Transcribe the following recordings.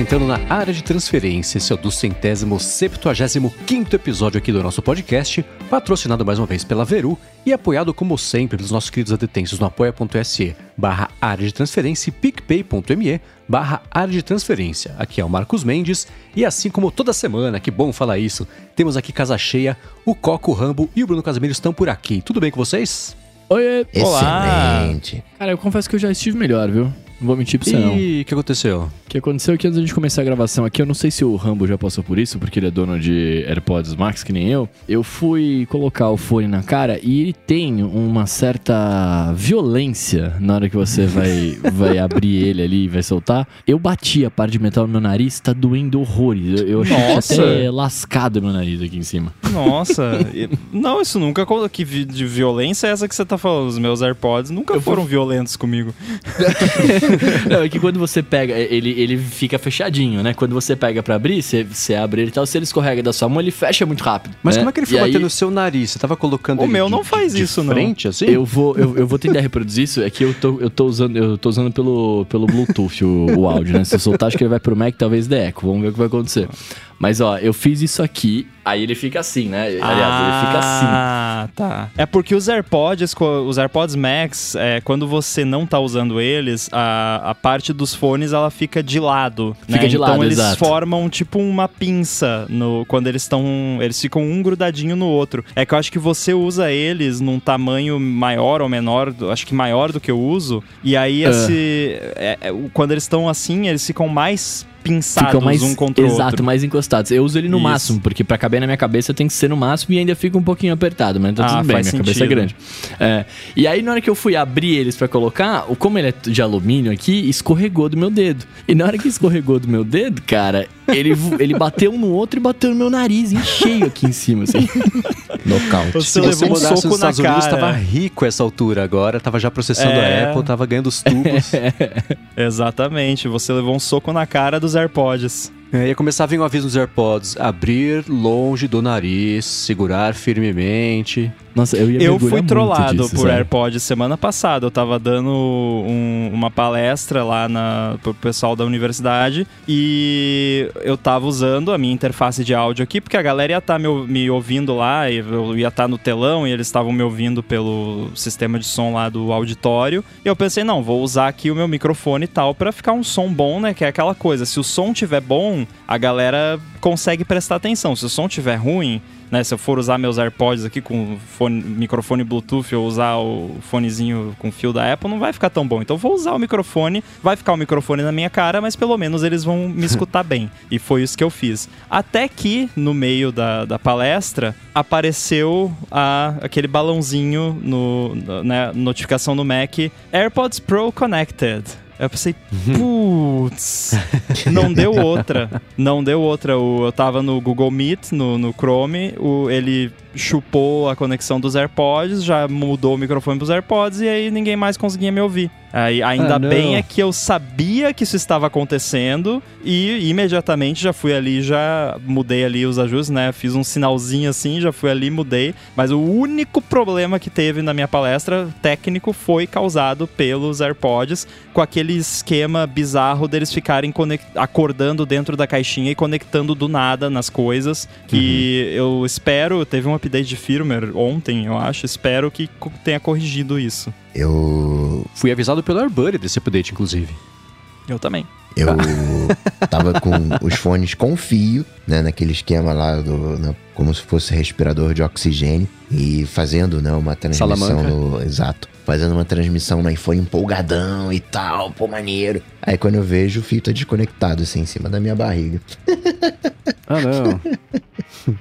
entrando na área de transferência. Esse é o do centésimo septuagésimo quinto episódio aqui do nosso podcast, patrocinado mais uma vez pela Veru e apoiado como sempre pelos nossos queridos adetensos no apoia.se barra área de transferência e picpay.me barra área de transferência. Aqui é o Marcos Mendes e assim como toda semana, que bom falar isso, temos aqui casa cheia, o Coco, o Rambo e o Bruno Casimiro estão por aqui. Tudo bem com vocês? Oi, Olá. Excelente. Cara, eu confesso que eu já estive melhor, viu? Não vou mentir pra você, não. E o que aconteceu? O que aconteceu é que antes da gente começar a gravação aqui, eu não sei se o Rambo já passou por isso, porque ele é dono de AirPods Max, que nem eu. Eu fui colocar o fone na cara e ele tem uma certa violência na hora que você vai, vai abrir ele ali e vai soltar. Eu bati a parte de metal no meu nariz, tá doendo horrores. Eu, eu achei até lascado meu nariz aqui em cima. Nossa, não, isso nunca. Que de violência é essa que você tá falando? Os meus AirPods nunca foram violentos comigo. Não, é que quando você pega, ele, ele fica fechadinho, né? Quando você pega pra abrir, você, você abre ele e tal, se ele escorrega da sua mão, ele fecha muito rápido. Mas né? como é que ele foi E aí, bater no seu nariz? Você tava colocando O ele meu de- não faz de isso, não. frente, assim? Eu vou, eu, eu vou tentar reproduzir isso, é que eu tô, eu tô usando, eu tô usando pelo, pelo Bluetooth o, o áudio, né? Se eu soltar, acho que ele vai pro Mac, talvez dê eco. Vamos ver o que vai acontecer. Mas ó, eu fiz isso aqui, aí ele fica assim, né? Aliás, ele fica assim. Ah, tá. É porque os AirPods, os AirPods Max, é, quando você não tá usando eles, a, a parte dos fones ela fica de lado. Fica né? de então lado, eles exato. formam tipo uma pinça no, quando eles estão. Eles ficam um grudadinho no outro. É que eu acho que você usa eles num tamanho maior ou menor, acho que maior do que eu uso. E aí Ah. esse. é- é, quando eles estão assim, eles ficam mais pinçados Ficam mais, um contra o exato, outro. mais encostados. Eu uso ele no Isso. máximo, porque pra caber na minha cabeça tem que ser no máximo e ainda fica um pouquinho apertado, mas tá Ah, tudo bem, minha faz cabeça é sentido. grande. É, e aí na hora que eu fui abrir eles pra colocar, o- como ele é de alumínio aqui, escorregou do meu dedo. E na hora que escorregou do meu dedo, cara, ele, ele bateu um no outro e bateu no meu nariz, em cheio aqui em cima, assim. Se Você levou você um mudasse nos soco na Estados Unidos, cara. tava rico essa altura agora, tava já processando É. a Apple, tava ganhando os tubos. Exatamente, você levou um soco na cara dos AirPods. É, ia começar a vir um aviso nos AirPods: abrir longe do nariz, segurar firmemente. Nossa, eu ia Eu fui trollado disso, por sabe? AirPods semana passada. Eu tava dando um- uma palestra lá na, pro pessoal da universidade e eu tava usando a minha interface de áudio aqui, porque a galera ia estar me, ou- me ouvindo lá, e eu ia estar no telão e eles estavam me ouvindo pelo sistema de som lá do auditório. E eu pensei, não, vou usar aqui o meu microfone e tal pra ficar um som bom, né? Que é aquela coisa, se o som tiver bom, a galera consegue prestar atenção. Se o som tiver ruim, né? Se eu for usar meus AirPods aqui com fone- microfone Bluetooth ou usar o fonezinho com fio da Apple, não vai ficar tão bom. Então vou usar o microfone, vai ficar o microfone na minha cara, mas pelo menos eles vão me escutar bem. E foi isso que eu fiz. Até que, no meio da, da palestra, apareceu a- aquele balãozinho no, no- né, notificação no Mac, AirPods Pro Connected. Eu pensei, putz, não deu outra. Não deu outra. Eu tava no Google Meet, no, no Chrome, o, ele chupou a conexão dos AirPods, já mudou o microfone pros AirPods e aí ninguém mais conseguia me ouvir. Aí, ainda Ah, bem é que eu sabia que isso estava acontecendo e imediatamente já fui ali, já mudei ali os ajustes, né? Fiz um sinalzinho assim, já fui ali, mudei. Mas o único problema que teve na minha palestra técnico foi causado pelos AirPods, com aquele esquema bizarro deles ficarem acordando dentro da caixinha e conectando do nada nas coisas. Que eu espero, teve um update de firmware ontem, eu acho, espero que tenha corrigido isso. Eu. Fui avisado pelo AirBuddy desse update, inclusive. Eu também. Eu tava com os fones com fio, né? Naquele esquema lá do. né, como se fosse respirador de oxigênio. E fazendo, né, uma transmissão Salamanca. no. Exato. Fazendo uma transmissão no iPhone empolgadão e tal, pô, maneiro. Aí quando eu vejo, o fio tá desconectado, assim, em cima da minha barriga. Ah, não.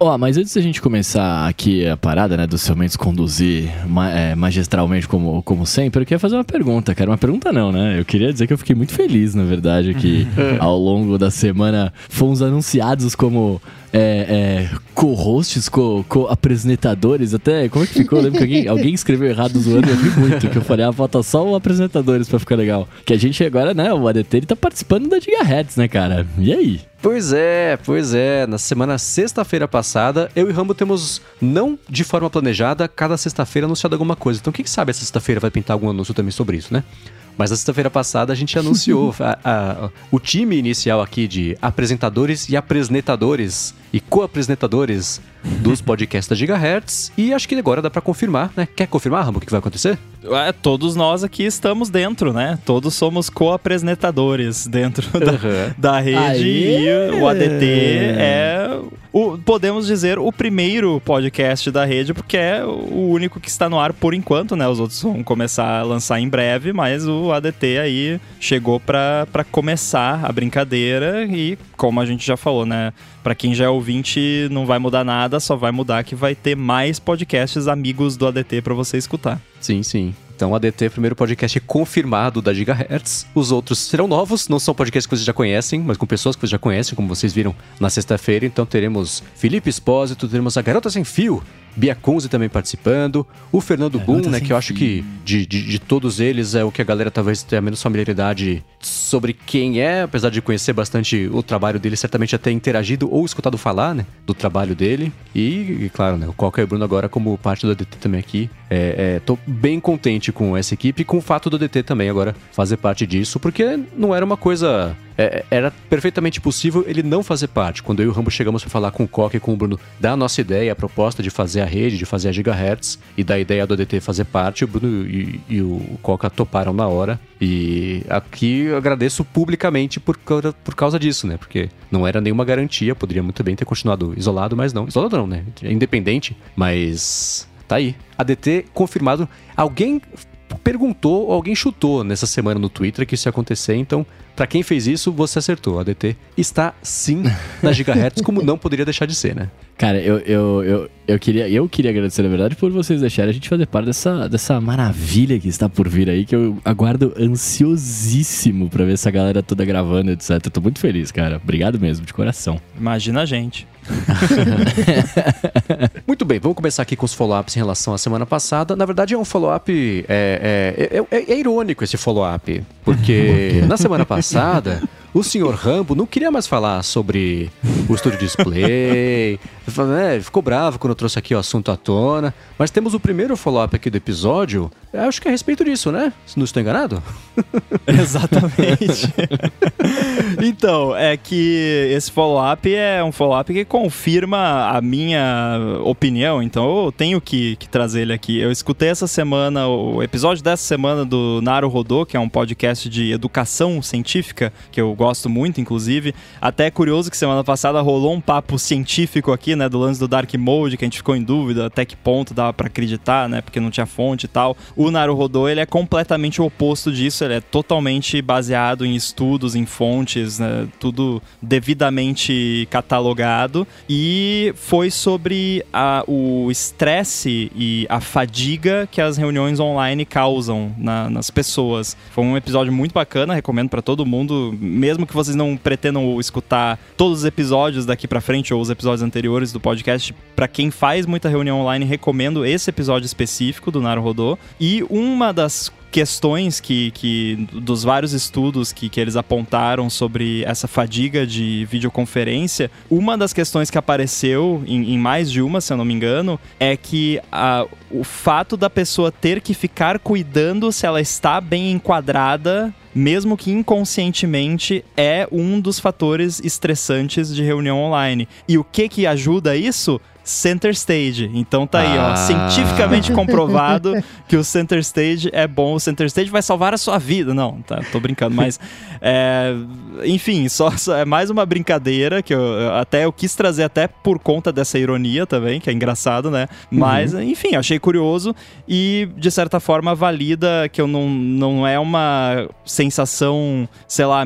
Ó, mas antes da gente começar aqui a parada, né, do seu Mendes conduzir ma- é, magistralmente como, como sempre, eu queria fazer uma pergunta, cara. Uma pergunta não, né? Eu queria dizer que eu fiquei muito feliz, na verdade, que ao longo da semana fomos anunciados como é, é, co-hosts, co- co-apresentadores, até, como é que ficou? Eu lembro que alguém, alguém escreveu errado zoando, eu ri muito, que eu falei, ah, falta só o apresentadores pra ficar legal. Que a gente agora, né, o ADT, ele tá participando da Gigahertz, né, cara? E aí? Pois é, pois é. Na semana sexta-feira passada, eu e Rambo temos, não de forma planejada, cada sexta-feira anunciado alguma coisa. Então, quem sabe essa sexta-feira vai pintar algum anúncio também sobre isso, né? Mas na sexta-feira passada a gente anunciou a, a, o time inicial aqui de apresentadores e apresentadores e co-apresentadores dos podcasts da Gigahertz. E acho que agora dá para confirmar, né? Quer confirmar, Rambo, o que vai acontecer? É, todos nós aqui estamos dentro, né? Todos somos co-apresentadores dentro da, Uhum. da rede Aê! e o ADT é, o, podemos dizer, o primeiro podcast da rede, porque é o único que está no ar por enquanto, né? Os outros vão começar a lançar em breve, mas o ADT aí chegou para começar a brincadeira e, como a gente já falou, né? Para quem já é ouvinte, não vai mudar nada, só vai mudar que vai ter mais podcasts amigos do ADT para você escutar. Sim, sim. Então, o ADT primeiro podcast confirmado da Gigahertz. Os outros serão novos, não são podcasts que vocês já conhecem, mas com pessoas que vocês já conhecem, como vocês viram na sexta-feira. Então, teremos Felipe Espósito, teremos a Garota Sem Fio, Bia Kunze também participando, o Fernando Garota Boom, né, que eu acho que de, de, de todos eles é o que a galera talvez tenha menos familiaridade sobre quem é, apesar de conhecer bastante o trabalho dele, certamente até interagido ou escutado falar, né, do trabalho dele. E, e, claro, né, o Coca e o Bruno agora como parte do ADT também aqui. É, é, tô bem contente com essa equipe e com o fato do ADT também agora fazer parte disso, porque não era uma coisa é, era perfeitamente possível ele não fazer parte. Quando eu e o Rambo chegamos para falar com o Coca e com o Bruno da nossa ideia, a proposta de fazer a rede, de fazer a Gigahertz e da ideia do ADT fazer parte, o Bruno e, e o Coca toparam na hora. E aqui eu agradeço publicamente por causa, por causa disso, né? Porque não era nenhuma garantia, poderia muito bem ter continuado isolado, mas não. Isolado não, né? É independente, mas tá aí. ADT confirmado. Alguém perguntou, ou alguém chutou nessa semana no Twitter que isso ia acontecer, então, pra quem fez isso, você acertou. A ADT está sim na Gigahertz, como não poderia deixar de ser, né? Cara, eu, eu, eu, eu, queria, eu queria agradecer, na verdade, por vocês deixarem a gente fazer parte dessa, dessa maravilha que está por vir aí, que eu aguardo ansiosíssimo pra ver essa galera toda gravando, etc. Eu tô muito feliz, cara. Obrigado mesmo, de coração. Imagina a gente. Muito bem, vamos começar aqui com os follow-ups em relação à semana passada. Na verdade, é um follow-up. É, é, é, é irônico esse follow-up, porque na semana passada. O senhor Rambo não queria mais falar sobre o estúdio display. É, ficou bravo quando eu trouxe aqui o assunto à tona. Mas temos o primeiro follow-up aqui do episódio. Eu acho que é a respeito disso, né? Se não estou enganado. Exatamente. então, é que esse follow-up é um follow-up que confirma a minha opinião, então eu tenho que, que trazer ele aqui. Eu escutei essa semana, o episódio dessa semana do Naru Rodô, que é um podcast de educação científica, que eu gosto muito, inclusive. Até é curioso que semana passada rolou um papo científico aqui, né, do lance do Dark Mode, que a gente ficou em dúvida até que ponto dava pra acreditar, né, porque não tinha fonte e tal. O Naruhodô, ele é completamente o oposto disso, ele é totalmente baseado em estudos, em fontes, né, tudo devidamente catalogado e foi sobre a- o estresse e a fadiga que as reuniões online causam na- nas pessoas. Foi um episódio muito bacana, recomendo pra todo mundo, mesmo que vocês não pretendam escutar todos os episódios daqui pra frente ou os episódios anteriores do podcast, pra quem faz muita reunião online, recomendo esse episódio específico do Naruhodô. E uma das questões que, que dos vários estudos que, que eles apontaram sobre essa fadiga de videoconferência, uma das questões que apareceu em, em mais de uma, se eu não me engano, é que a, o fato da pessoa ter que ficar cuidando se ela está bem enquadrada mesmo que inconscientemente, é um dos fatores estressantes de reunião online. E o que que ajuda isso? Center Stage. Então tá aí, ó, Ah. cientificamente comprovado que o Center Stage é bom. O Center Stage vai salvar a sua vida. Não, tá, tô brincando, mas é, enfim, só, só é mais uma brincadeira que eu eu até eu quis trazer até por conta dessa ironia também, que é engraçado, né? Mas enfim, achei curioso e de certa forma valida que eu não não é uma sensação, sei lá,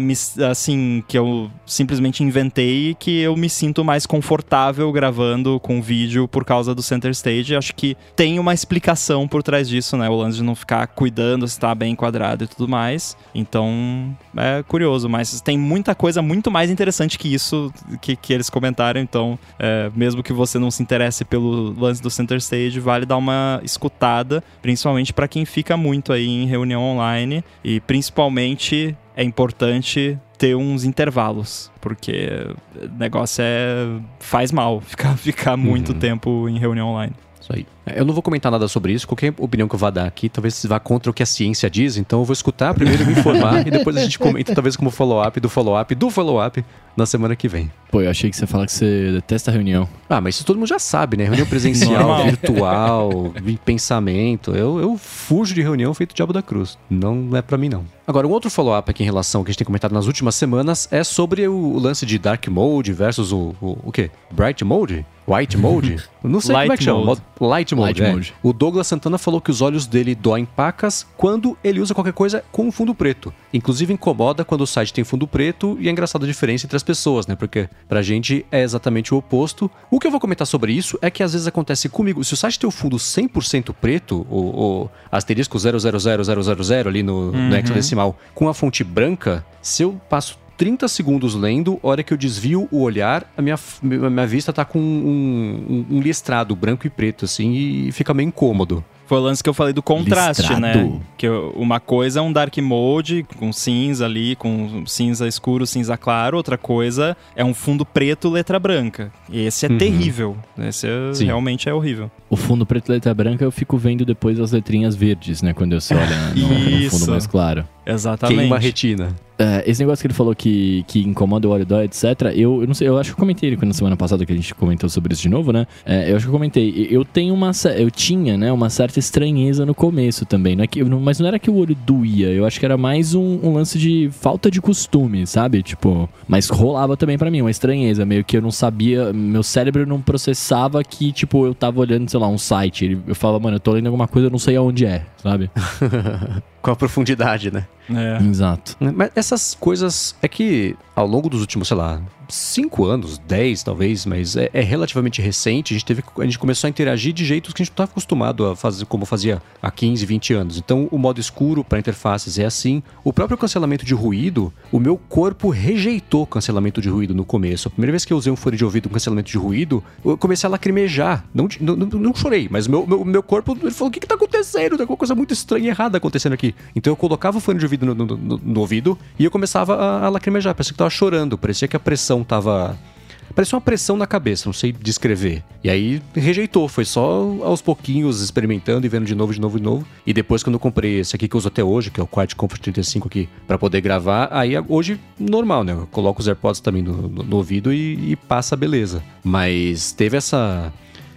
assim, que eu simplesmente inventei que eu me sinto mais confortável gravando com vídeo por causa do Center Stage. Acho que tem uma explicação por trás disso, né? O lance de não ficar cuidando se tá bem enquadrado e tudo mais. Então, é curioso, mas tem muita coisa muito mais interessante que isso que, que eles comentaram. Então, é, mesmo que você não se interesse pelo lance do Center Stage, vale dar uma escutada, principalmente para quem fica muito aí em reunião online e principalmente é importante ter uns intervalos, porque o negócio é faz mal ficar ficar muito Uhum. tempo em reunião online. Isso aí. Eu não vou comentar nada sobre isso, qualquer opinião que eu vá dar aqui, talvez vá contra o que a ciência diz, então eu vou escutar primeiro me informar e depois a gente comenta, talvez como follow-up do follow-up do follow-up na semana que vem. Pô, eu achei que você fala que você detesta a reunião. Ah, mas isso todo mundo já sabe, né? Reunião presencial, virtual, pensamento. Eu, eu fujo de reunião feito diabo da cruz. Não é para mim, não. Agora, um outro follow-up aqui em relação ao que a gente tem comentado nas últimas semanas é sobre o lance de Dark Mode versus o, o, o quê? Bright Mode? White Mode? Não sei Light como é que chama. mode. Light Mode. Light é. mode. O Douglas Santana falou que os olhos dele doem pacas quando ele usa qualquer coisa com fundo preto. Inclusive incomoda quando o site tem fundo preto e é engraçada a diferença entre as pessoas, né? Porque pra gente é exatamente o oposto. O que eu vou comentar sobre isso é que às vezes acontece comigo. Se o site tem o fundo 100% preto, o, o asterisco 000000 ali no, no hexadecimal, com a fonte branca, se eu passo 30 segundos lendo, hora que eu desvio o olhar, a minha, a minha vista tá com um, um, um listrado branco e preto, assim, e fica meio incômodo. Foi o lance que eu falei do contraste, Listrado. né? Que eu- uma coisa é um dark mode com cinza ali, com cinza escuro, cinza claro. Outra coisa é um fundo preto, letra branca. E esse é Uhum. terrível. Esse é- realmente é horrível. O fundo preto e letra branca eu fico vendo depois as letrinhas verdes, né? Quando você olha no, no fundo mais claro. Exatamente. Queima a retina. É, esse negócio que ele falou que, que incomoda o dói, etc. Eu, eu não sei, eu acho que eu comentei na semana passada que a gente comentou sobre isso de novo, né? É, eu acho que eu comentei. Eu tenho uma. Eu tinha, né, uma certa estranheza no começo também. Não é que, mas não era que o olho doía. Eu acho que era mais um, um lance de falta de costume, sabe? Tipo. Mas rolava também pra mim, uma estranheza. Meio que eu não sabia. Meu cérebro não processava que, tipo, eu tava olhando, sei lá, um site. Eu falava, mano, eu tô lendo alguma coisa, eu não sei aonde é, sabe? Com a profundidade, né? É. Exato. Mas essas coisas é que ao longo dos últimos, sei lá, cinco anos, dez talvez, mas é, é relativamente recente. A gente, teve, a gente começou a interagir de jeitos que a gente não estava acostumado a fazer como fazia há 15, 20 anos. Então, o modo escuro para interfaces é assim. O próprio cancelamento de ruído, o meu corpo rejeitou cancelamento de ruído no começo. A primeira vez que eu usei um fone de ouvido com cancelamento de ruído, eu comecei a lacrimejar. Não, não, não, não chorei, mas meu, meu, meu corpo ele falou: o que, que tá acontecendo? Tem alguma coisa muito estranha e errada acontecendo aqui. Então eu colocava o fone de ouvido no, no- no- no ouvido e eu começava a, a lacrimejar. Parecia que tava chorando, parecia que a pressão tava. Parecia uma pressão na cabeça, não sei descrever. E aí rejeitou, foi só aos pouquinhos experimentando e vendo de novo, de novo, de novo. E depois, quando eu comprei esse aqui que eu uso até hoje, que é o Quiet Comfort 35 aqui, pra poder gravar, aí hoje normal, né? Eu coloco os AirPods também no, no- no ouvido e, e passa beleza. Mas teve essa.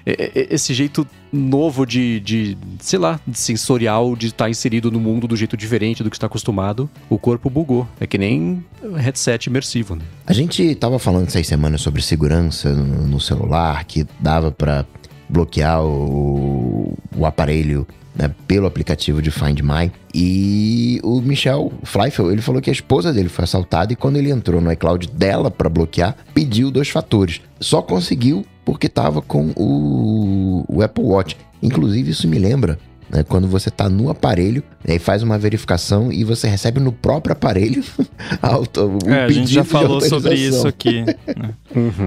Esse jeito novo de, de, sei lá, de sensorial, de estar inserido no mundo do jeito diferente do que está acostumado, o corpo bugou. É que nem headset imersivo, né? A gente tava falando essas semanas sobre segurança no, no celular, que dava pra bloquear o, o aparelho né, pelo aplicativo de Find My. E o Michel Fleifel, ele falou que a esposa dele foi assaltada e quando ele entrou no iCloud dela pra bloquear, pediu dois fatores. Só conseguiu porque tava com o, o Apple Watch. Inclusive, isso me lembra né, quando você tá no aparelho, aí faz uma verificação e você recebe no próprio aparelho auto, o É, a gente já falou sobre isso aqui. né?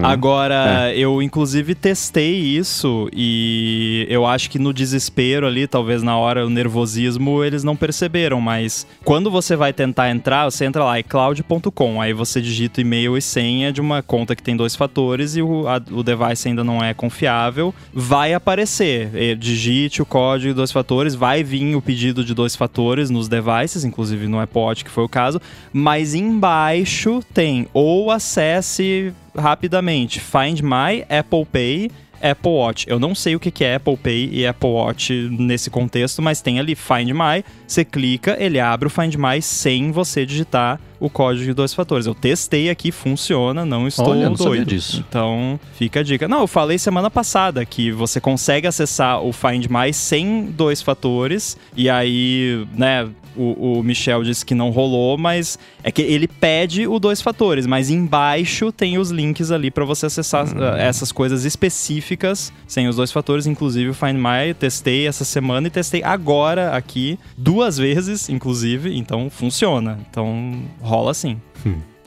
Agora, eu inclusive testei isso e eu acho que no desespero ali, talvez na hora, o nervosismo, eles não perceberam, mas quando você vai tentar entrar, você entra lá, icloud.com, aí você digita e-mail e senha de uma conta que tem dois fatores e o, a- o device ainda não é confiável, vai aparecer, eh, digite o código de dois fatores, vai vir o pedido de dois fatores nos devices, inclusive no Watch, que foi o caso, mas embaixo tem ou acesse rapidamente Find My Apple Pay Apple Watch. Eu não sei o que é Apple Pay e Apple Watch nesse contexto, mas tem ali Find My. Você clica, ele abre o Find My sem você digitar o código de dois fatores. Eu testei aqui, funciona, não estou Olha, não doido. disso. Então, fica a dica. Não, eu falei semana passada que você consegue acessar o Find My sem dois fatores. E aí, né, o, o Michel disse que não rolou, mas é que ele pede o dois fatores, mas embaixo tem os links ali para você acessar uh, essas coisas específicas sem os dois fatores, inclusive o Find My. eu Testei essa semana e testei agora aqui duas vezes, inclusive, então funciona. Então rola sim.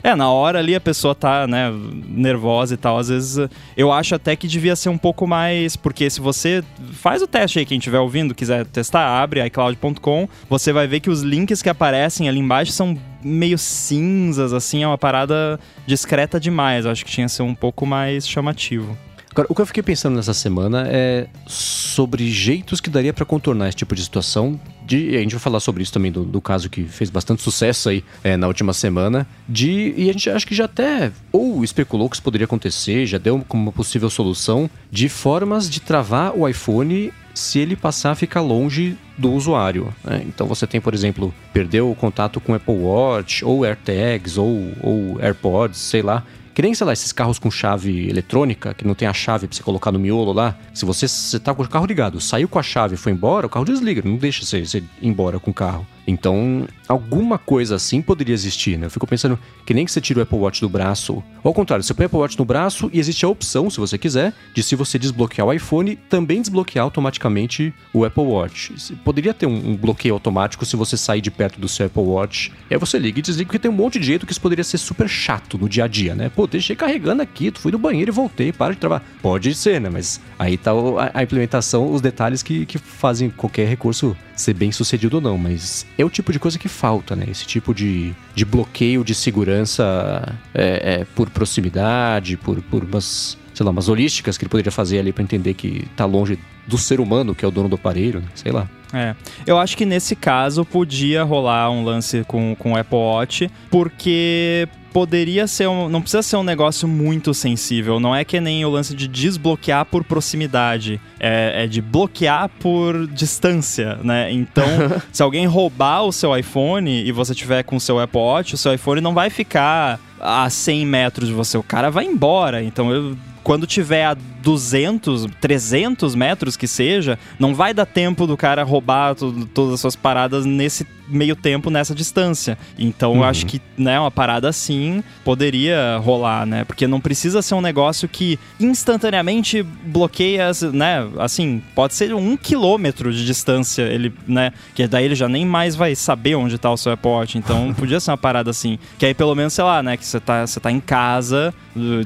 É, na hora ali a pessoa tá, né, nervosa e tal. Às vezes eu acho até que devia ser um pouco mais. Porque se você faz o teste aí, quem estiver ouvindo, quiser testar, abre iCloud.com, você vai ver que os links que aparecem ali embaixo são meio cinzas, assim, é uma parada discreta demais. Eu acho que tinha que ser um pouco mais chamativo. Agora, o que eu fiquei pensando nessa semana é sobre jeitos que daria para contornar esse tipo de situação. De, a gente vai falar sobre isso também do, do caso que fez bastante sucesso aí é, na última semana. De, e a gente acho que já até ou especulou que isso poderia acontecer, já deu como uma possível solução de formas de travar o iPhone se ele passar a ficar longe do usuário. Né? Então você tem, por exemplo, perdeu o contato com Apple Watch, ou AirTags, ou, ou AirPods, sei lá. Que nem, sei lá, esses carros com chave eletrônica, que não tem a chave pra você colocar no miolo lá. Se você, você tá com o carro ligado, saiu com a chave e foi embora, o carro desliga, não deixa você, você ir embora com o carro. Então, alguma coisa assim poderia existir, né? Eu fico pensando que nem que você tira o Apple Watch do braço. Ou ao contrário, você põe o Apple Watch no braço e existe a opção, se você quiser, de se você desbloquear o iPhone, também desbloquear automaticamente o Apple Watch. Poderia ter um, bloqueio automático se você sair de perto do seu Apple Watch. Aí você liga e desliga, porque tem um monte de jeito que isso poderia ser super chato no dia a dia, né? Pô, deixei carregando aqui, tu fui no banheiro e voltei, para de trabalhar. Pode ser, né? Mas aí tá a, a implementação, os detalhes que, que fazem qualquer recurso ser bem sucedido ou não, mas é o tipo de coisa que falta, né? Esse tipo de, de bloqueio de segurança é, é, por proximidade, por, por umas, sei lá, umas holísticas que ele poderia fazer ali para entender que tá longe do ser humano, que é o dono do aparelho, né? sei lá. É, eu acho que nesse caso podia rolar um lance com, com o Apple Watch, porque poderia ser um, não precisa ser um negócio muito sensível. Não é que nem o lance de desbloquear por proximidade. É, é de bloquear por distância, né? Então, se alguém roubar o seu iPhone e você tiver com o seu Apple Watch, o seu iPhone não vai ficar a 100 metros de você. O cara vai embora. Então, eu, quando tiver a 200, 300 metros que seja, não vai dar tempo do cara roubar todas as suas paradas nesse meio tempo nessa distância. Então uhum. eu acho que, né, uma parada assim poderia rolar, né? Porque não precisa ser um negócio que instantaneamente bloqueia, né? Assim, pode ser um quilômetro de distância, ele, né? Que daí ele já nem mais vai saber onde tá o seu Watch. Então podia ser uma parada assim. Que aí pelo menos, sei lá, né? Que você tá, você tá em casa,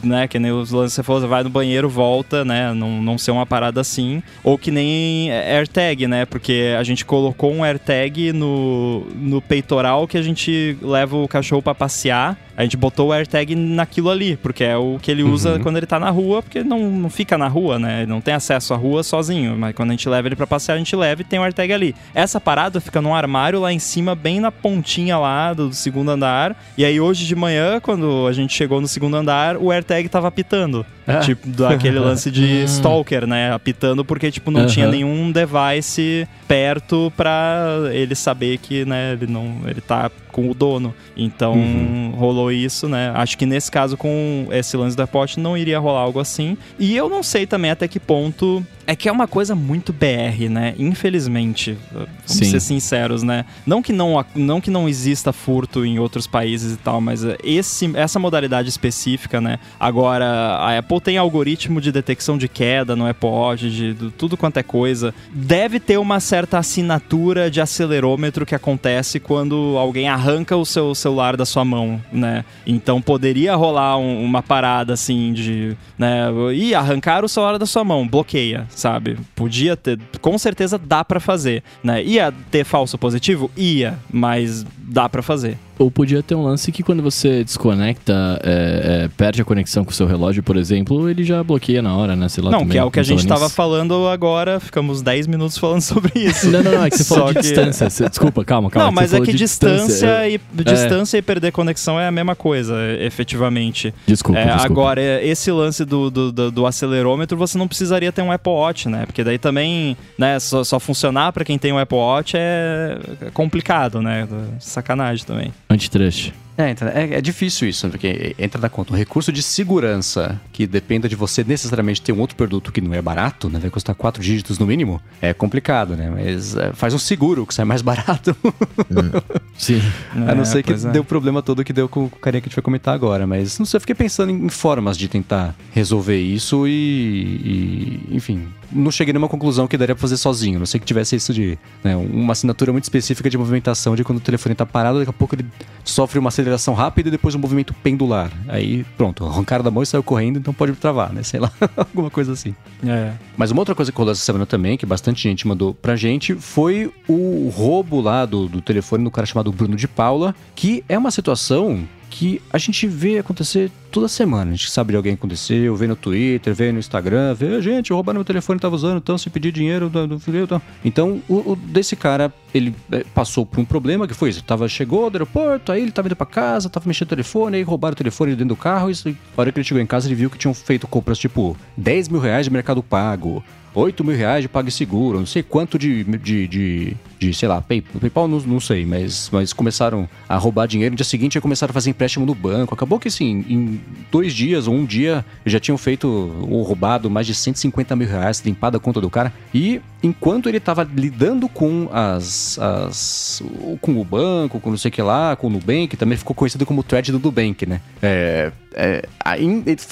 né? Que nem os lances você falou, você vai no banheiro, volta, né? Não, não ser uma parada assim. Ou que nem AirTag, né? Porque a gente colocou um AirTag no no, peitoral que a gente leva o cachorro para passear. A gente botou o AirTag naquilo ali, porque é o que ele usa uhum. quando ele tá na rua, porque não, não fica na rua, né? Ele não tem acesso à rua sozinho. Mas quando a gente leva ele para passear, a gente leva e tem o AirTag ali. Essa parada fica num armário lá em cima, bem na pontinha lá do, do segundo andar. E aí hoje de manhã, quando a gente chegou no segundo andar, o AirTag tava apitando. Ah. Tipo, daquele lance de hum. stalker, né? Apitando porque, tipo, não uhum. tinha nenhum device perto pra ele saber que, né, ele não. ele tá com o dono. Então uhum. rolou isso, né? Acho que nesse caso, com esse lance da pote, não iria rolar algo assim. E eu não sei também até que ponto é que é uma coisa muito BR, né? Infelizmente, vamos Sim. ser sinceros, né? Não que não, não que não exista furto em outros países e tal, mas esse, essa modalidade específica, né? Agora, a Apple tem algoritmo de detecção de queda no Apple Watch, de, de tudo quanto é coisa. Deve ter uma certa assinatura de acelerômetro que acontece quando alguém arranca o seu celular da sua mão, né? Então poderia rolar um, uma parada assim de, né? E arrancar o celular da sua mão, bloqueia sabe? Podia ter, com certeza dá para fazer, né? Ia ter falso positivo? Ia, mas dá para fazer. Ou podia ter um lance que quando você desconecta, é, é, perde a conexão com o seu relógio, por exemplo, ele já bloqueia na hora, né? Sei lá, não, que é o que a gente estava falando agora, ficamos 10 minutos falando sobre isso. Não, não, não, é que você falou de que... distância. Você, desculpa, calma, calma. Não, mas é que distância, distância e, é. distância e perder conexão é a mesma coisa, efetivamente. Desculpa, é, desculpa. Agora, esse lance do, do, do, do, acelerômetro, você não precisaria ter um Apple Watch, né? Porque daí também, né, só, só funcionar para quem tem um Apple Watch é complicado, né? Sacanagem também. Antitrust. É, é, é, difícil isso, porque entra na conta. O recurso de segurança que dependa de você necessariamente ter um outro produto que não é barato, né? Vai custar quatro dígitos no mínimo, é complicado, né? Mas é, faz um seguro que sai mais barato. Hum. Sim. a não é, ser que é. deu o problema todo que deu com o carinha que a gente vai comentar agora. Mas não sei, eu fiquei pensando em formas de tentar resolver isso e, e enfim, não cheguei numa conclusão que daria pra fazer sozinho. Não sei que tivesse isso de né, uma assinatura muito específica de movimentação de quando o telefone tá parado, daqui a pouco ele sofre uma aceleração rápida e depois um movimento pendular. Aí, pronto, arrancaram da mão e saiu correndo, então pode travar, né? Sei lá, alguma coisa assim. É. Mas uma outra coisa que rolou essa semana também, que bastante gente mandou pra gente, foi o roubo lá do, do telefone do cara chamado Bruno de Paula, que é uma situação que a gente vê acontecer toda semana. A gente sabe de alguém que aconteceu, vê no Twitter, vê no Instagram, vê, gente, roubaram meu telefone, tava usando, então se pedir dinheiro do, do então. então, o, o, desse cara, ele é, passou por um problema que foi isso. Tava, chegou do aeroporto, aí ele tava indo pra casa, tava mexendo no telefone, aí roubaram o telefone dentro do carro. E, a hora que ele chegou em casa, ele viu que tinham feito compras tipo 10 mil reais de mercado pago, 8 mil reais de PagSeguro, não sei quanto de, de, de, de sei lá, PayPal, PayPal não, não sei, mas, mas começaram a roubar dinheiro. No dia seguinte, começaram a fazer empréstimo no banco. Acabou que, assim, em dois dias ou um dia, já tinham feito ou roubado mais de 150 mil reais, limpado a conta do cara. E enquanto ele estava lidando com as, as. com o banco, com não sei o que lá, com o Nubank, também ficou conhecido como thread do Nubank, né? É, é, aí,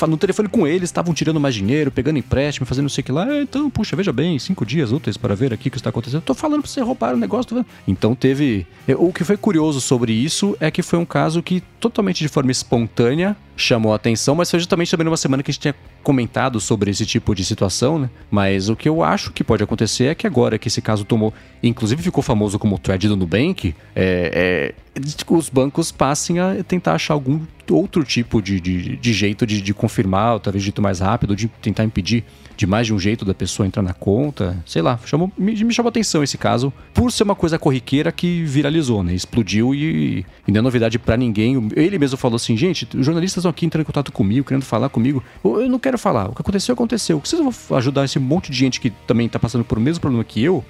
no telefone com eles, estavam tirando mais dinheiro, pegando empréstimo, fazendo não sei o que lá. É, então, puxa, veja bem, cinco dias úteis para ver aqui o que está acontecendo. Tô falando para você roubar o negócio. Então teve. É, o que foi curioso sobre isso é que foi um caso que totalmente de forma espontânea chamou a atenção, mas foi justamente também numa semana que a gente tinha comentado sobre esse tipo de situação, né? Mas o que eu acho que pode acontecer é que agora que esse caso tomou, inclusive ficou famoso como thread do Nubank, é, é, os bancos passem a tentar achar algum outro tipo de, de, de jeito de, de confirmar, ou talvez jeito mais rápido, de tentar impedir de mais de um jeito da pessoa entrar na conta. Sei lá, chamou, me, me chamou atenção esse caso, por ser uma coisa corriqueira que viralizou, né? Explodiu e, e não é novidade para ninguém. Ele mesmo falou assim, gente, os jornalistas estão aqui entrando em contato comigo, querendo falar comigo. Eu, eu não quero falar. O que aconteceu, aconteceu. Vocês vão ajudar esse monte de gente que também tá passando por o mesmo problema que eu?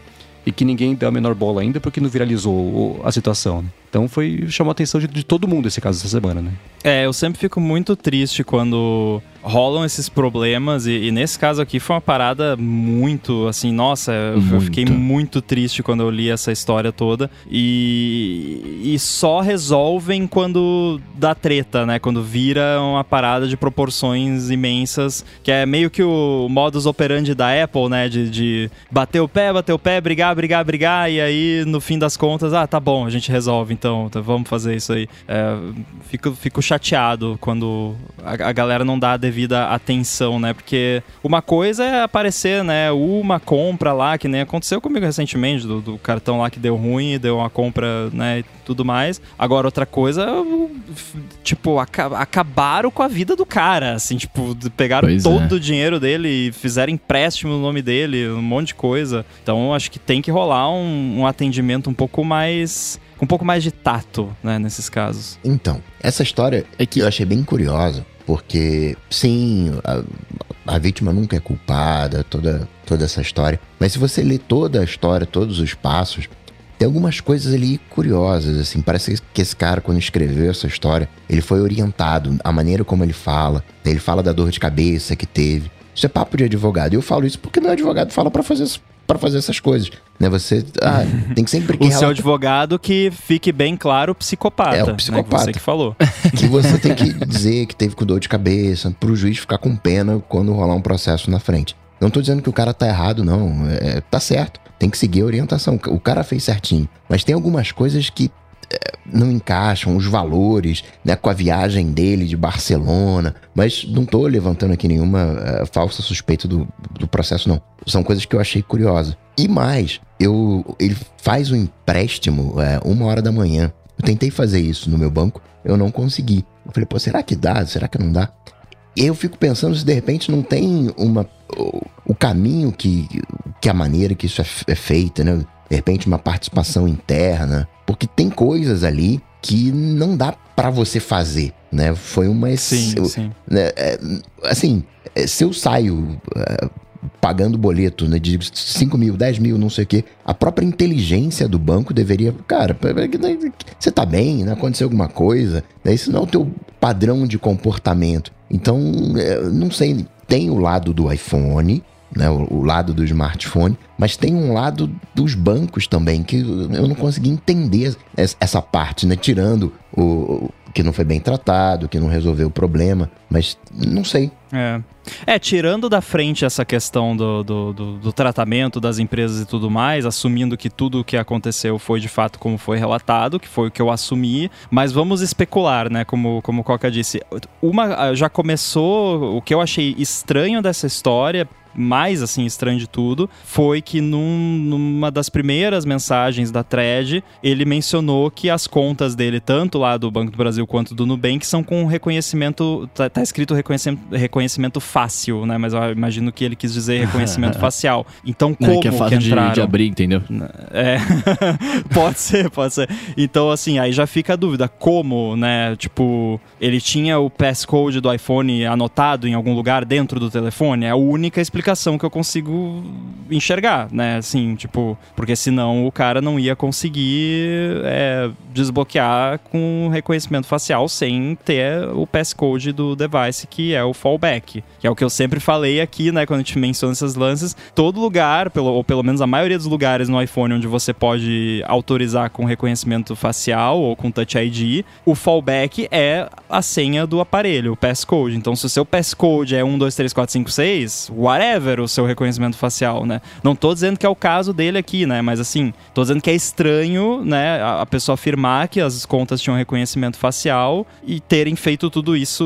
E que ninguém deu a menor bola ainda porque não viralizou a situação, né? Então foi chamou a atenção de, de, todo mundo esse caso essa semana, né? É, eu sempre fico muito triste quando rolam esses problemas e, e nesse caso aqui foi uma parada muito assim, nossa, muito. eu fiquei muito triste quando eu li essa história toda e, e só resolvem quando dá treta, né? Quando vira uma parada de proporções imensas, que é meio que o modus operandi da Apple, né? De, de bater o pé, bater o pé, brigar, brigar, brigar e aí no fim das contas, ah, tá bom, a gente resolve então, tá, vamos fazer isso aí. É, fico, fico chateado quando a, a, galera não dá a devida atenção, né? Porque uma coisa é aparecer, né? Uma compra lá, que nem aconteceu comigo recentemente, do, do cartão lá que deu ruim, deu uma compra, né? E tudo mais. Agora, outra coisa, tipo, aca acabaram com a vida do cara, assim, tipo, pegaram pois todo é. o dinheiro dele e fizeram empréstimo no nome dele, um monte de coisa. Então, acho que tem que rolar um, um atendimento um pouco mais com um pouco mais de tato, né, nesses casos. Então, essa história é que eu achei bem curiosa, porque sim, a, a vítima nunca é culpada, toda, toda essa história. Mas se você lê toda a história, todos os passos, tem algumas coisas ali curiosas, assim. Parece que esse cara, quando escreveu essa história, ele foi orientado, a maneira como ele fala. Ele fala da dor de cabeça que teve. Isso é papo de advogado. E eu falo isso porque meu advogado fala para fazer para fazer essas coisas, né? Você ah, tem que sempre que o seu advogado que fique bem claro psicopata. É o psicopata né, que você que falou. Que você tem que dizer que teve com dor de cabeça, para o juiz ficar com pena quando rolar um processo na frente. Não tô dizendo que o cara tá errado, não. É, tá certo. Tem que seguir a orientação. O cara fez certinho. Mas tem algumas coisas que não encaixam os valores, né, com a viagem dele de Barcelona, mas não estou levantando aqui nenhuma uh, falsa suspeita do, do processo, não. São coisas que eu achei curiosas. E mais, eu, ele faz um empréstimo uh, uma hora da manhã. Eu tentei fazer isso no meu banco, eu não consegui. Eu falei, pô, será que dá? Será que não dá? Eu fico pensando se de repente não tem uma o, o caminho que, que a maneira que isso é, é feita, né? De repente uma participação interna, porque tem coisas ali que não dá para você fazer, né? Foi uma... Sim, eu, sim. Né, é, assim, é, se eu saio é, pagando boleto né, de 5 mil, 10 mil, não sei o quê, a própria inteligência do banco deveria... Cara, você tá bem, não aconteceu alguma coisa, né? Isso não é o teu padrão de comportamento. Então, não sei, tem o lado do iPhone, né, o, o, lado do smartphone, mas tem um lado dos bancos também que eu não consegui entender essa parte, né, tirando o, que não foi bem tratado, que não resolveu o problema, mas não sei. É. É, tirando da frente essa questão do, do, do, do, tratamento das empresas e tudo mais, assumindo que tudo o que aconteceu foi de fato como foi relatado, que foi o que eu assumi, mas vamos especular, né? Como, como Coca disse. Uma já começou, o que eu achei estranho dessa história, mais assim estranho de tudo foi que num, numa das primeiras mensagens da thread, ele mencionou que as contas dele, tanto lá do Banco do Brasil quanto do Nubank, são com reconhecimento. Tá, tá escrito reconhecimento, reconhecimento fácil, né? Mas eu imagino que ele quis dizer reconhecimento facial. Então, como é, que é fácil que entraram? de, de abrir, entendeu? É, pode ser, pode ser. Então, assim, aí já fica a dúvida, como, né? Tipo, ele tinha o passcode do iPhone anotado em algum lugar dentro do telefone? É a única explicação que eu consigo enxergar, né? Assim, tipo, porque senão o cara não ia conseguir é, desbloquear com reconhecimento facial sem ter o passcode do device, que é o fallback. Que é o que eu sempre falei aqui, né? Quando a gente menciona esses lances, todo lugar, pelo, ou pelo menos a maioria dos lugares no iPhone onde você pode autorizar com reconhecimento facial ou com Touch ID, o fallback é a senha do aparelho, o passcode. Então, se o seu passcode é 1, 2, 3, 4, 5, 6, whatever o seu reconhecimento facial, né? Não tô dizendo que é o caso dele aqui, né? Mas assim, tô dizendo que é estranho, né? A, pessoa afirmar que as contas tinham reconhecimento facial e terem feito tudo isso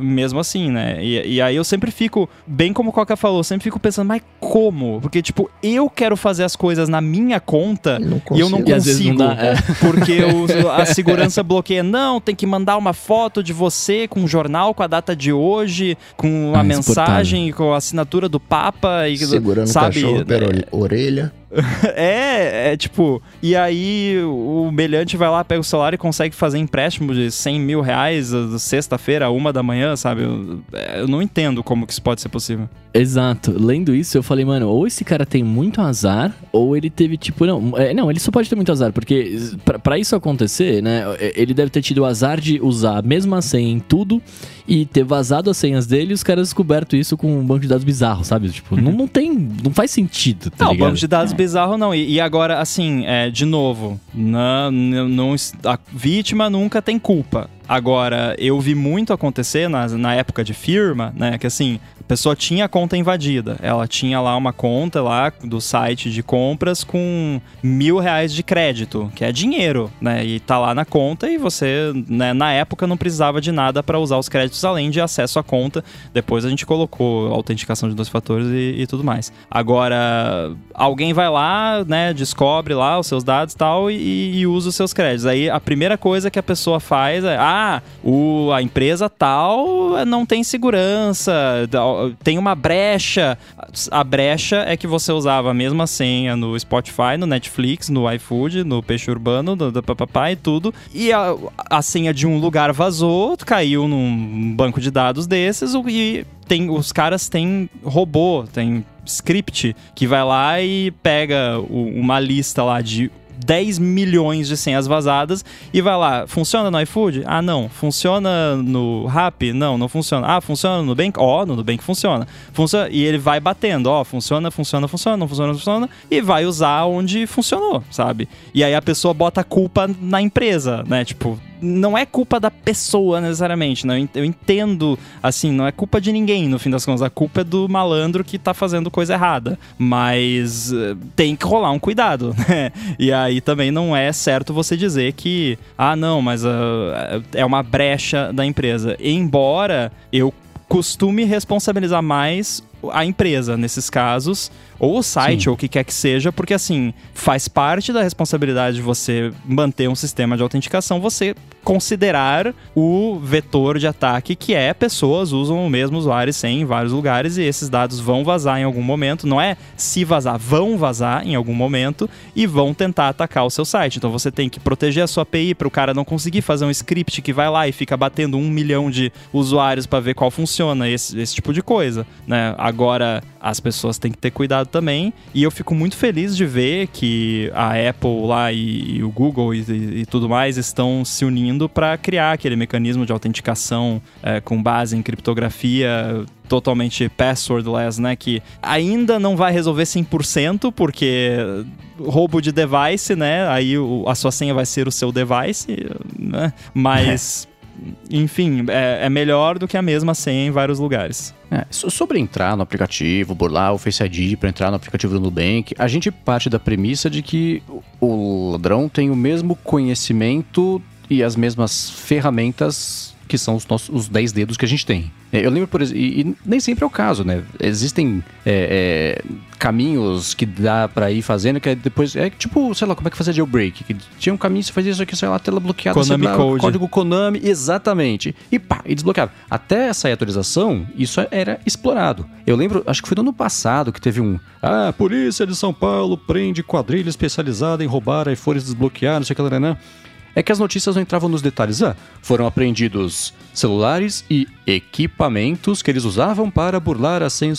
mesmo assim, né? E, e aí eu sempre fico, bem como o Coca falou, sempre fico pensando, mas como? Porque, tipo, eu quero fazer as coisas na minha conta e eu não E às vezes consigo. não dá, é. Porque o- a segurança bloqueia. Não, tem que mandar uma foto de você com o jornal, com a data de hoje, com a Ah, mensagem, com a assinatura do Papa. E, Segurando sabe? o cachorro pela orelha. É, é tipo. E aí o meliante vai lá, pega o celular e consegue fazer empréstimo de 100 mil reais sexta-feira, uma da manhã, sabe? Eu, é, eu não entendo como que isso pode ser possível. Exato. Lendo isso, eu falei, mano, ou esse cara tem muito azar, ou ele teve, tipo, não, é, não, ele só pode ter muito azar, porque pra- pra isso acontecer, né, ele deve ter tido o azar de usar a mesma senha em tudo e ter vazado as senhas dele e os caras descoberto isso com um banco de dados bizarro, sabe? Tipo, não, não tem, não faz sentido, tá não, ligado? banco de dados bizarro não. E, e agora, assim, é, de novo, não, não, a vítima nunca tem culpa. Agora, eu vi muito acontecer na, na época de firma, né? Que assim, a pessoa tinha a conta invadida. Ela tinha lá uma conta lá do site de compras com mil reais de crédito, que é dinheiro, né? E tá lá na conta e você, né, na época, não precisava de nada para usar os créditos além de acesso à conta. Depois a gente colocou autenticação de dois fatores e, e tudo mais. Agora, alguém vai lá, né, descobre lá os seus dados e tal e, e usa os seus créditos. Aí a primeira coisa que a pessoa faz é: ah, o, a empresa tal não tem segurança, tem uma brecha. A brecha é que você usava a mesma senha no Spotify, no Netflix, no iFood, no Peixe Urbano, no, papapá e tudo. E a, a senha de um lugar vazou, caiu num banco de dados desses e tem, os caras têm robô, tem script que vai lá e pega o- uma lista lá de 10 milhões de senhas vazadas e vai lá, funciona no iFood? Ah, não. Funciona no Rap? Não, não funciona. Ah, funciona no Nubank? Ó, no Nubank funciona. funciona. E ele vai batendo, ó, funciona, funciona, funciona, não funciona, não funciona, e vai usar onde funcionou, sabe? E aí a pessoa bota a culpa na empresa, né? Tipo, não é culpa da pessoa necessariamente, né? Eu ent- Eu entendo, assim, não é culpa de ninguém, no fim das contas. A culpa é do malandro que tá fazendo coisa errada. Mas eh, tem que rolar um cuidado, né? E aí também não é certo você dizer que, ah, não, mas ah, é uma brecha da empresa. Embora eu costume responsabilizar mais a empresa nesses casos, ou o site, Sim. ou o que quer que seja, porque assim, faz parte da responsabilidade de você manter um sistema de autenticação, você considerar o vetor de ataque que é pessoas usam o mesmo usuário sem em vários lugares e esses dados vão vazar em algum momento, não é se vazar, vão vazar em algum momento e vão tentar atacar o seu site. Então você tem que proteger a sua API para o cara não conseguir fazer um script que vai lá e fica batendo um milhão de usuários para ver qual funciona, esse, esse tipo de coisa, né? Agora as pessoas têm que ter cuidado também e eu fico muito feliz de ver que a Apple lá e, e o Google e, e- e tudo mais estão se unindo para criar aquele mecanismo de autenticação é, com base em criptografia totalmente passwordless, né? Que ainda não vai resolver 100%, porque roubo de device, né? Aí o- a sua senha vai ser o seu device, né? Mas, enfim, é, é melhor do que a mesma senha em vários lugares. É, so- sobre entrar no aplicativo, burlar o Face ID para entrar no aplicativo do Nubank, a gente parte da premissa de que o- o ladrão tem o mesmo conhecimento e as mesmas ferramentas que são os nossos os 10 dedos que a gente tem. É, Eu lembro, por exemplo, e, e nem sempre é o caso, né? Existem é, é, caminhos que dá pra ir fazendo, que é depois. É tipo, sei lá, como é que fazer jailbreak? Que tinha um caminho, você fazia isso aqui, sei lá, tela bloqueada, Konami lá, Code. código Konami, exatamente. E pá, e desbloqueava. Até sair atualização, isso era explorado. Eu lembro, acho que foi no ano passado que teve um. Ah, a polícia de São Paulo prende quadrilha especializada em roubar iPhones desbloqueados, não sei o que lá, né? É que as notícias não entravam nos detalhes. Ah, foram apreendidos celulares e equipamentos que eles usavam para burlar a senha.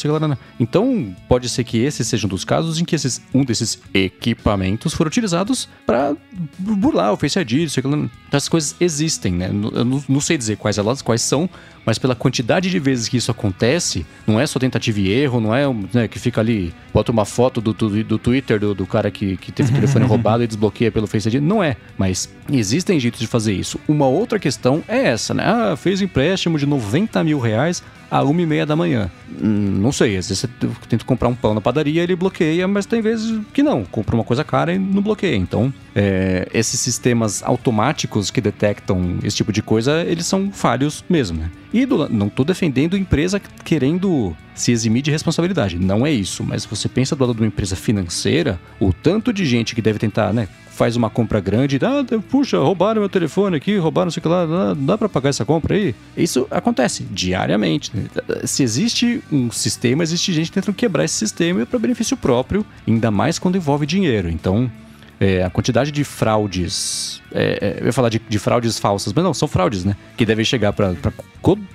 Então, pode ser que esse seja um dos casos em que esses, um desses equipamentos foram utilizados para burlar o Face ID. Então, essas coisas existem, né? Eu não sei dizer quais elas quais são, mas pela quantidade de vezes que isso acontece, não é só tentativa e erro, não é né, que fica ali, bota uma foto do, do, do Twitter do, do cara que, que teve o telefone roubado e desbloqueia pelo Face ID. Não é, mas existem jeitos de fazer isso. Uma outra questão é essa, né? Ah, fez empréstimo de 90 mil reais a uma e meia da manhã. Hum, não sei, às vezes você tenta comprar um pão na padaria, ele bloqueia, mas tem vezes que não. Compra uma coisa cara e não bloqueia. Então, é, esses sistemas automáticos que detectam esse tipo de coisa, eles são falhos mesmo, né? E do não tô defendendo empresa querendo se eximir de responsabilidade. Não é isso. Mas você pensa do lado de uma empresa financeira, o tanto de gente que deve tentar, né? Faz uma compra grande, ah, puxa, roubaram meu telefone aqui, roubaram sei lá, dá, dá pra pagar essa compra aí? Isso acontece diariamente. né? Se existe um sistema, existe gente tentando quebrar esse sistema para benefício próprio, ainda mais quando envolve dinheiro. Então, é, a quantidade de fraudes. É, é, eu ia falar de, de fraudes falsas, mas não, são fraudes, né? Que devem chegar para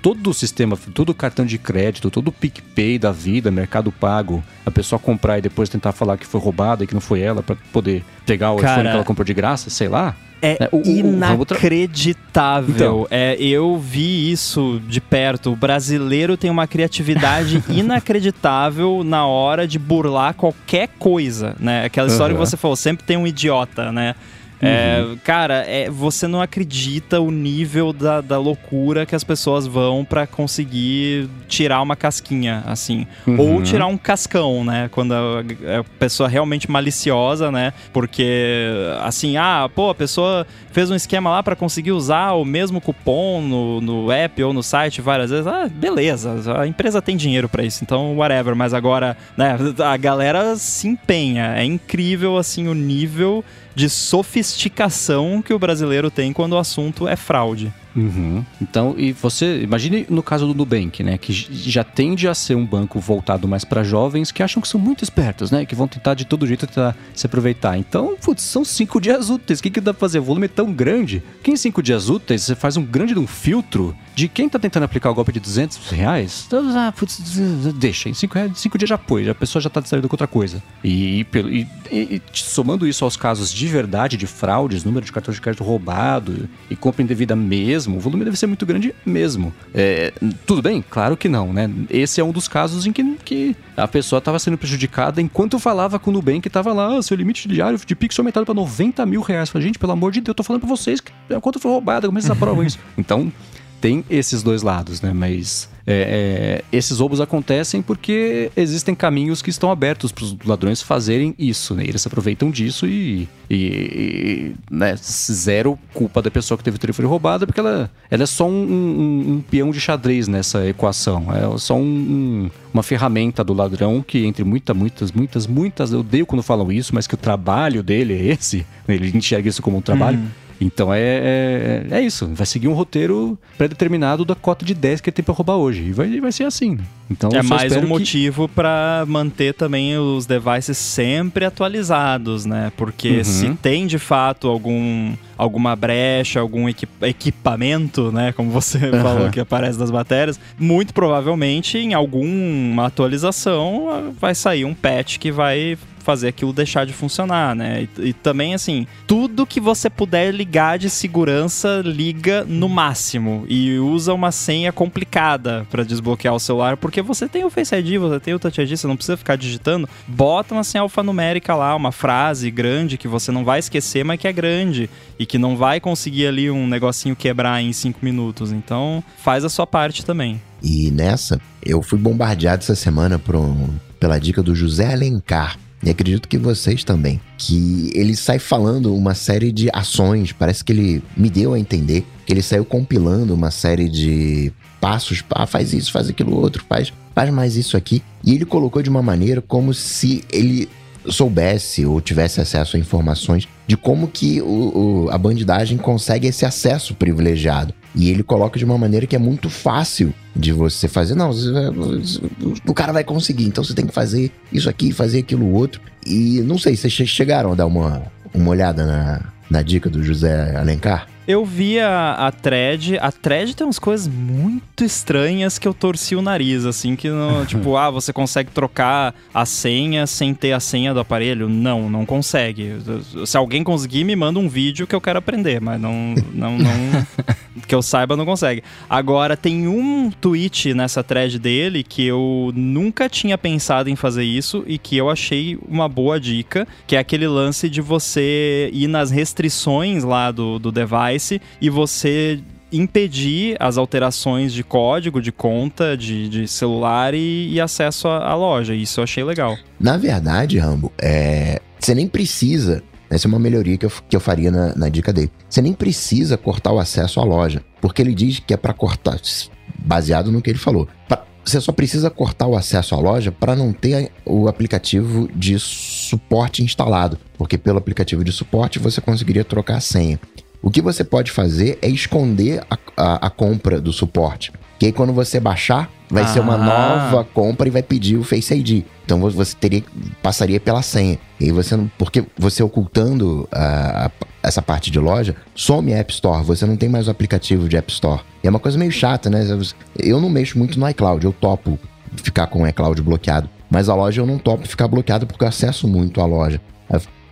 todo o sistema, todo o cartão de crédito, todo o PicPay da vida, Mercado Pago, a pessoa comprar e depois tentar falar que foi roubada e que não foi ela para poder pegar o Cara, iPhone que ela comprou de graça, sei lá. É É, o- inacreditável. Então. É, eu vi isso de perto. O brasileiro tem uma criatividade inacreditável na hora de burlar qualquer coisa, né? Aquela história Aham. que você falou, sempre tem um idiota, né? É, cara, é, você não acredita o nível da, da loucura que as pessoas vão pra conseguir tirar uma casquinha, assim. Ou tirar um cascão, né? Quando a, a pessoa realmente maliciosa, né? Porque, assim, ah, pô, a pessoa fez um esquema lá pra conseguir usar o mesmo cupom no, no app ou no site várias vezes. Ah, beleza, a empresa tem dinheiro pra isso, então whatever. Mas agora, né, a galera se empenha. É incrível, assim, o nível de sofisticação que o brasileiro tem quando o assunto é fraude. Uhum. Então, e você, imagine no caso do Nubank, né, que já tende a ser um banco voltado mais para jovens que acham que são muito espertos, né, que vão tentar de todo jeito tentar se aproveitar. Então, putz, são cinco dias úteis. O que, que dá pra fazer? O volume é tão grande que em cinco dias úteis você faz um grande de um filtro de quem tá tentando aplicar o golpe de 200 reais. Então, ah, putz, deixa, em cinco, reais, cinco dias já foi, a pessoa já tá distraída com outra coisa. E, e- e- e somando isso aos casos de verdade, de fraudes, número de cartões de crédito roubado e compra indevida mesmo, o volume deve ser muito grande mesmo. É, tudo bem? Claro que não, né? Esse é um dos casos em que, que a pessoa estava sendo prejudicada enquanto falava com o Nubank que tava lá, ah, seu limite diário de Pix aumentado para 90 mil reais. Falei, gente, pelo amor de Deus, eu tô falando pra vocês que a conta foi roubada, como é que vocês aprovam isso? Então, tem esses dois lados, né? Mas é, é, esses roubos acontecem porque existem caminhos que estão abertos para os ladrões fazerem isso, né? Eles se aproveitam disso e, e- e, né, zero culpa da pessoa que teve o telefone roubado, porque ela, ela é só um, um- um peão de xadrez nessa equação. É só um- um- uma ferramenta do ladrão que, entre muitas, muitas, muitas, muitas, eu odeio quando falam isso, mas que o trabalho dele é esse, ele enxerga isso como um trabalho. Então é, é, é isso, vai seguir um roteiro pré-determinado da cota de 10 que ele tem pra roubar hoje. E vai, vai ser assim. Então é mais um que- motivo pra manter também os devices sempre atualizados, né? Porque Uhum. se tem de fato algum alguma brecha, algum equi- equipamento, né, como você falou que aparece nas matérias, muito provavelmente em alguma atualização ah, vai sair um patch que vai fazer aquilo deixar de funcionar, né? E, e também assim, tudo que você puder ligar de segurança, liga no máximo e usa uma senha complicada pra desbloquear o celular, porque você tem o Face ID, você tem o Touch ID, você não precisa ficar digitando. Bota uma senha alfanumérica lá, uma frase grande que você não vai esquecer, mas que é grande e que não vai conseguir ali um negocinho quebrar em cinco minutos. Então, faz a sua parte também. E nessa, eu fui bombardeado essa semana por um- pela dica do José Alencar. E acredito que vocês também. Que ele sai falando uma série de ações. Parece que ele me deu a entender que ele saiu compilando uma série de passos. Ah, faz isso, faz aquilo outro, faz, faz mais isso aqui. E ele colocou de uma maneira como se ele soubesse ou tivesse acesso a informações de como que o, o, a bandidagem consegue esse acesso privilegiado. E ele coloca de uma maneira que é muito fácil de você fazer. Não, o cara vai conseguir, então você tem que fazer isso aqui, fazer aquilo outro. E não sei, vocês chegaram a dar uma, uma olhada na, na dica do José Alencar? Eu vi a, a thread. A thread tem umas coisas muito estranhas que eu torci o nariz, assim, que não, tipo, ah, você consegue trocar a senha sem ter a senha do aparelho? Não, não consegue. Se alguém conseguir, me manda um vídeo que eu quero aprender, mas não, não, não que eu saiba, não consegue. Agora, tem um tweet nessa thread dele que eu nunca tinha pensado em fazer isso e que eu achei uma boa dica, que é aquele lance de você ir nas restrições lá do, do device e você impedir as alterações de código, de conta, de, de celular e, e acesso à, à, loja. Isso eu achei legal. Na verdade, Rambo, é... você nem precisa essa é uma melhoria que eu, que eu faria na, na dica dele. Você nem precisa cortar o acesso à loja, porque ele diz que é para cortar, baseado no que ele falou. Pra, você só precisa cortar o acesso à loja para não ter o aplicativo de suporte instalado, porque pelo aplicativo de suporte você conseguiria trocar a senha. O que você pode fazer é esconder a, a, a compra do suporte. Que aí quando você baixar, vai ah. ser uma ah. nova compra e vai pedir o Face ID. Então você teria passaria pela senha. E você não, porque você ocultando a, a, essa parte de loja, some a App Store. Você não tem mais o aplicativo de App Store. E é uma coisa meio chata, né? Eu não mexo muito no iCloud, eu topo ficar com o iCloud bloqueado. Mas a loja eu não topo ficar bloqueado porque eu acesso muito a loja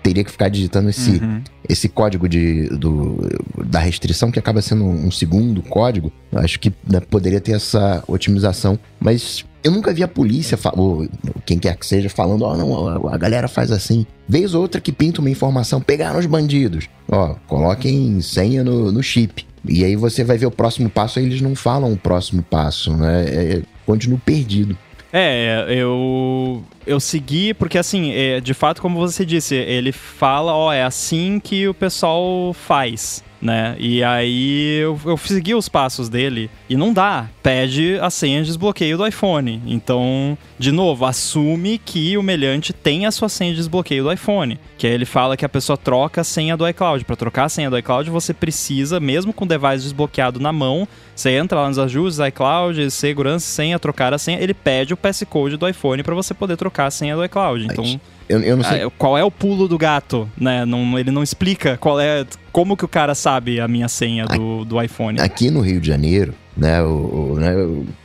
teria que ficar digitando esse, uhum. esse código de, do, da restrição, que acaba sendo um segundo código. Acho que né, poderia ter essa otimização. Mas eu nunca vi a polícia, ou quem quer que seja, falando: Ó, oh, não, a galera faz assim. Vez outra que pinta uma informação: pegaram os bandidos. Ó, coloquem senha no, no chip. E aí você vai ver o próximo passo, aí eles não falam o próximo passo, né? É, é continuo perdido. É, eu eu segui porque assim, é, de fato, como você disse, ele fala, ó, é assim que o pessoal faz né? E aí eu, eu segui os passos dele e não dá. Pede a senha de desbloqueio do iPhone. Então, de novo, assume que o melhante tem a sua senha de desbloqueio do iPhone. Que aí ele fala que a pessoa troca a senha do iCloud. Para trocar a senha do iCloud, você precisa, mesmo com o device desbloqueado na mão, você entra lá nos ajustes, iCloud, segurança, senha, trocar a senha, ele pede o passcode do iPhone para você poder trocar a senha do iCloud. Então, eu, eu não sei. Ah, qual é o pulo do gato, né? Não, ele não explica qual é. Como que o cara sabe a minha senha do, do iPhone. Aqui no Rio de Janeiro, né, o, o, né,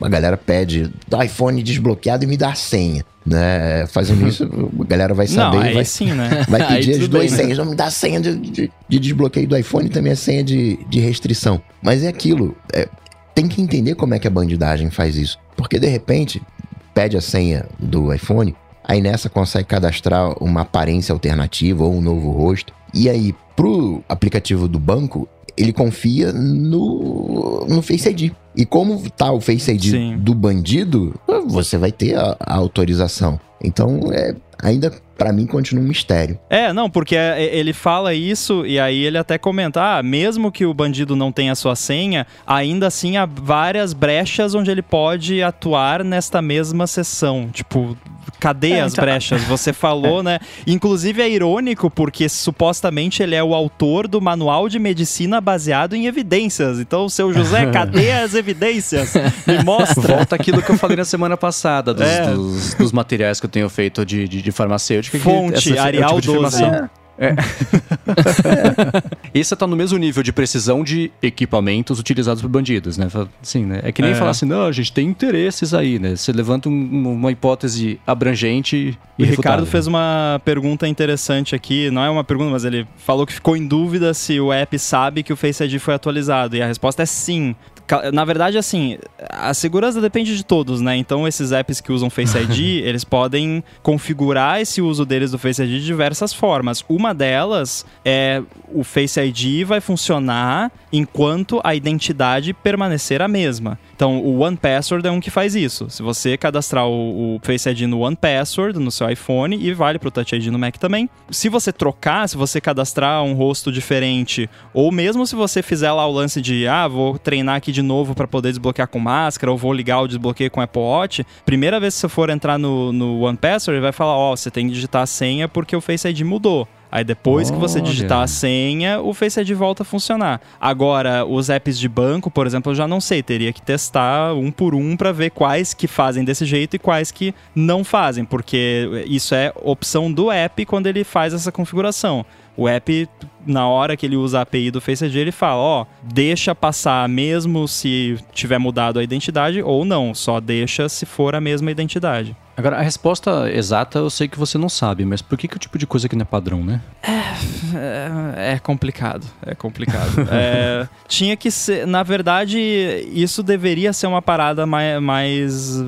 a galera pede iPhone desbloqueado e me dá a senha. Né? Fazendo isso, a galera vai saber. Não, vai, sim, né? vai pedir as duas bem, né? senhas. Né? Não me dá a senha de, de, de, desbloqueio do iPhone e também a senha de, de restrição. Mas é aquilo. É, tem que entender como é que a bandidagem faz isso. Porque de repente, pede a senha do iPhone, Aí nessa consegue cadastrar uma aparência alternativa ou um novo rosto. E aí, pro aplicativo do banco, ele confia no, no Face ID. E como tá o Face ID Sim. do bandido, você vai ter a, a autorização. Então, é, ainda para mim continua um mistério. É, não, porque é, é, ele fala isso e aí ele até comenta, ah, mesmo que o bandido não tenha sua senha, ainda assim há várias brechas onde ele pode atuar nesta mesma sessão. Tipo, cadê é, as então... brechas? Você falou, né? Inclusive é irônico porque supostamente ele é o autor do manual de medicina baseado em evidências. Então, seu José, cadê as evidências? Me mostra. Volta aquilo que eu falei na semana passada dos, é. dos, dos materiais que eu tenho feito de, de, de farmacêutica Fonte, essa, Arial é tipo 12. É. É. Esse tá no mesmo nível de precisão de equipamentos utilizados por bandidos, né? Sim, né? É que nem é. falar assim, não, a gente tem interesses aí, né? Você levanta um, uma hipótese abrangente e O Ricardo fez uma pergunta interessante aqui, não é uma pergunta, mas ele falou que ficou em dúvida se o app sabe que o Face ID foi atualizado, e a resposta é sim. Na verdade, assim, a segurança depende de todos, né? Então, esses apps que usam Face ID, eles podem configurar esse uso deles do Face ID de diversas formas. Uma delas é o Face ID vai funcionar enquanto a identidade permanecer a mesma. Então, o One Password é um que faz isso. Se você cadastrar o, o Face ID no One Password no seu iPhone e vale para o Touch ID no Mac também. Se você trocar, se você cadastrar um rosto diferente, ou mesmo se você fizer lá o lance de, ah, vou treinar aqui de novo para poder desbloquear com máscara, ou vou ligar o desbloqueio com Apple Watch, primeira vez que você for entrar no, no One Password, ele vai falar, ó, oh, você tem que digitar a senha porque o Face ID mudou. Aí depois Olha. que você digitar a senha, o Face ID volta a funcionar. Agora, os apps de banco, por exemplo, eu já não sei, teria que testar um por um para ver quais que fazem desse jeito e quais que não fazem, porque isso é opção do app quando ele faz essa configuração. O app, na hora que ele usa a API do Face ID, ele fala, ó, deixa passar mesmo se tiver mudado a identidade ou não, só deixa se for a mesma identidade. Agora, a resposta exata eu sei que você não sabe, mas por que, que o tipo de coisa que não é padrão, né? É, é, é complicado, é complicado. é, tinha que ser, na verdade, isso deveria ser uma parada mais, mais,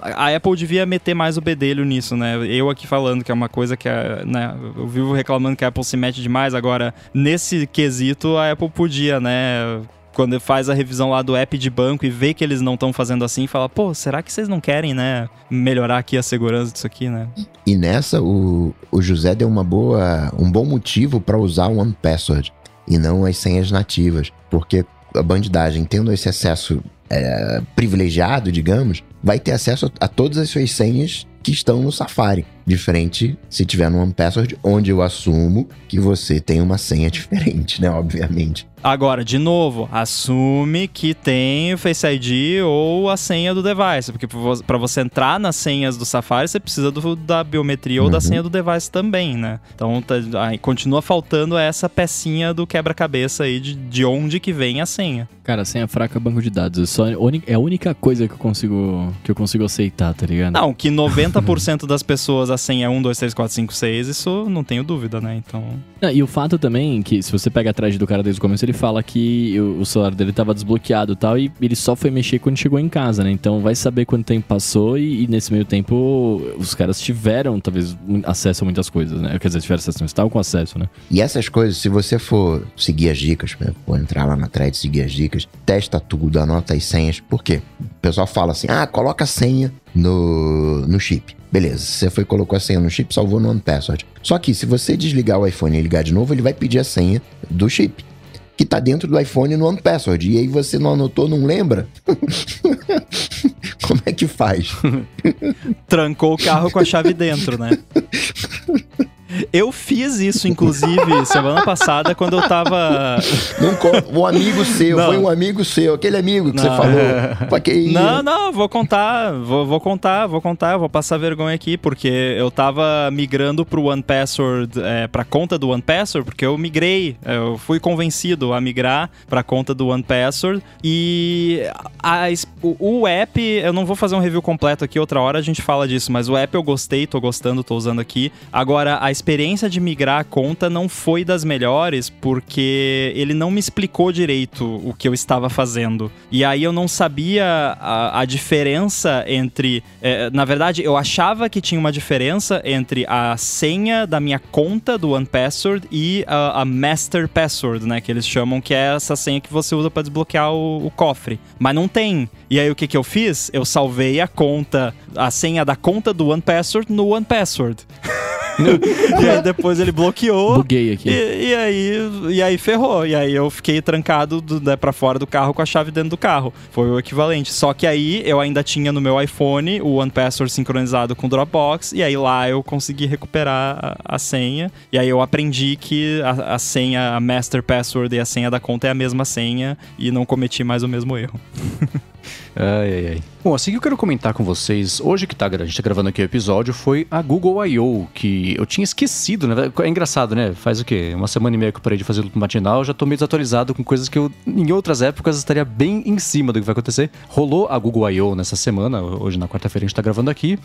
A Apple devia meter mais o bedelho nisso, né? Eu aqui falando que é uma coisa que, é, né, eu vivo reclamando que a Apple se mete demais, agora, nesse quesito, a Apple podia, né quando faz a revisão lá do app de banco e vê que eles não estão fazendo assim, fala, pô, será que vocês não querem, né, melhorar aqui a segurança disso aqui, né? E nessa, o, o José deu uma boa, um bom motivo para usar o One Password e não as senhas nativas, porque a bandidagem, tendo esse acesso é, privilegiado, digamos, vai ter acesso a todas as suas senhas que estão no Safari. Diferente se tiver no One Password, onde eu assumo que você tem uma senha diferente, né? Obviamente. Agora, de novo, assume que tem o Face ID ou a senha do device, porque para você entrar nas senhas do Safari, você precisa do, da biometria uhum. ou da uhum. senha do device também, né? Então, tá, aí, continua faltando essa pecinha do quebra-cabeça aí de, de onde que vem a senha. Cara, senha fraca é banco de dados. É, só, é a única coisa que eu consigo que eu consigo aceitar, tá ligado? Não, que 90% das pessoas a senha é 1, 2, 3, 4, 5, 6, isso não tenho dúvida, né? Então. E o fato também que, se você pega atrás do cara desde o começo, ele fala que o, celular dele tava desbloqueado e tal, e ele só foi mexer quando chegou em casa, né? Então vai saber quanto tempo passou e, e nesse meio tempo os caras tiveram, talvez, acesso a muitas coisas, né? Quer dizer, tiveram acesso, estavam com acesso, né? E essas coisas, se você for seguir as dicas, for entrar lá na thread, seguir as dicas, testa tudo, anota as senhas. Por quê? O pessoal fala assim: ah, coloca a senha no, no chip. Beleza, você foi colocou a senha no chip, salvou no One Password. Só que se você desligar o iPhone e ligar de novo, ele vai pedir a senha do chip que tá dentro do iPhone no One Password. E aí você não anotou, não lembra? Como é que faz? Trancou o carro com a chave dentro, né? Eu fiz isso, inclusive, semana passada, quando eu tava. Não, um amigo seu, não. foi um amigo seu, aquele amigo que não. você falou. Que não, não, vou contar, vou, vou contar, vou contar, vou passar vergonha aqui, porque eu tava migrando pro One Password, é, pra conta do One Password, porque eu migrei, eu fui convencido a migrar pra conta do One Password. E a, o, o app, eu não vou fazer um review completo aqui, outra hora a gente fala disso, mas o app eu gostei, tô gostando, tô usando aqui. Agora, a experiência de migrar a conta não foi das melhores porque ele não me explicou direito o que eu estava fazendo. E aí eu não sabia a, a diferença entre. É, na verdade, eu achava que tinha uma diferença entre a senha da minha conta do OnePassword e a, a Master Password, né? Que eles chamam que é essa senha que você usa para desbloquear o, o, cofre. Mas não tem. E aí o que, que eu fiz? Eu salvei a conta, a senha da conta do OnePassword no OnePassword. e aí depois ele bloqueou. Buguei aqui. E, e, aí, e aí ferrou. E aí eu fiquei trancado do, né, pra fora do carro com a chave dentro do carro. Foi o equivalente. Só que aí eu ainda tinha no meu iPhone o One Password sincronizado com o Dropbox. E aí lá eu consegui recuperar a, a senha. E aí eu aprendi que a, a senha, a Master Password e a senha da conta é a mesma senha. E não cometi mais o mesmo erro. ai, ai, ai. Bom, assim que eu quero comentar com vocês, hoje que tá, a gente tá gravando aqui o episódio, foi a Google I.O., que eu tinha esquecido, né? É engraçado, né? Faz o quê? Uma semana e meia que eu parei de fazer o matinal, já tô meio desatualizado com coisas que eu, em outras épocas, estaria bem em cima do que vai acontecer. Rolou a Google I.O. nessa semana, hoje na quarta-feira a gente tá gravando aqui,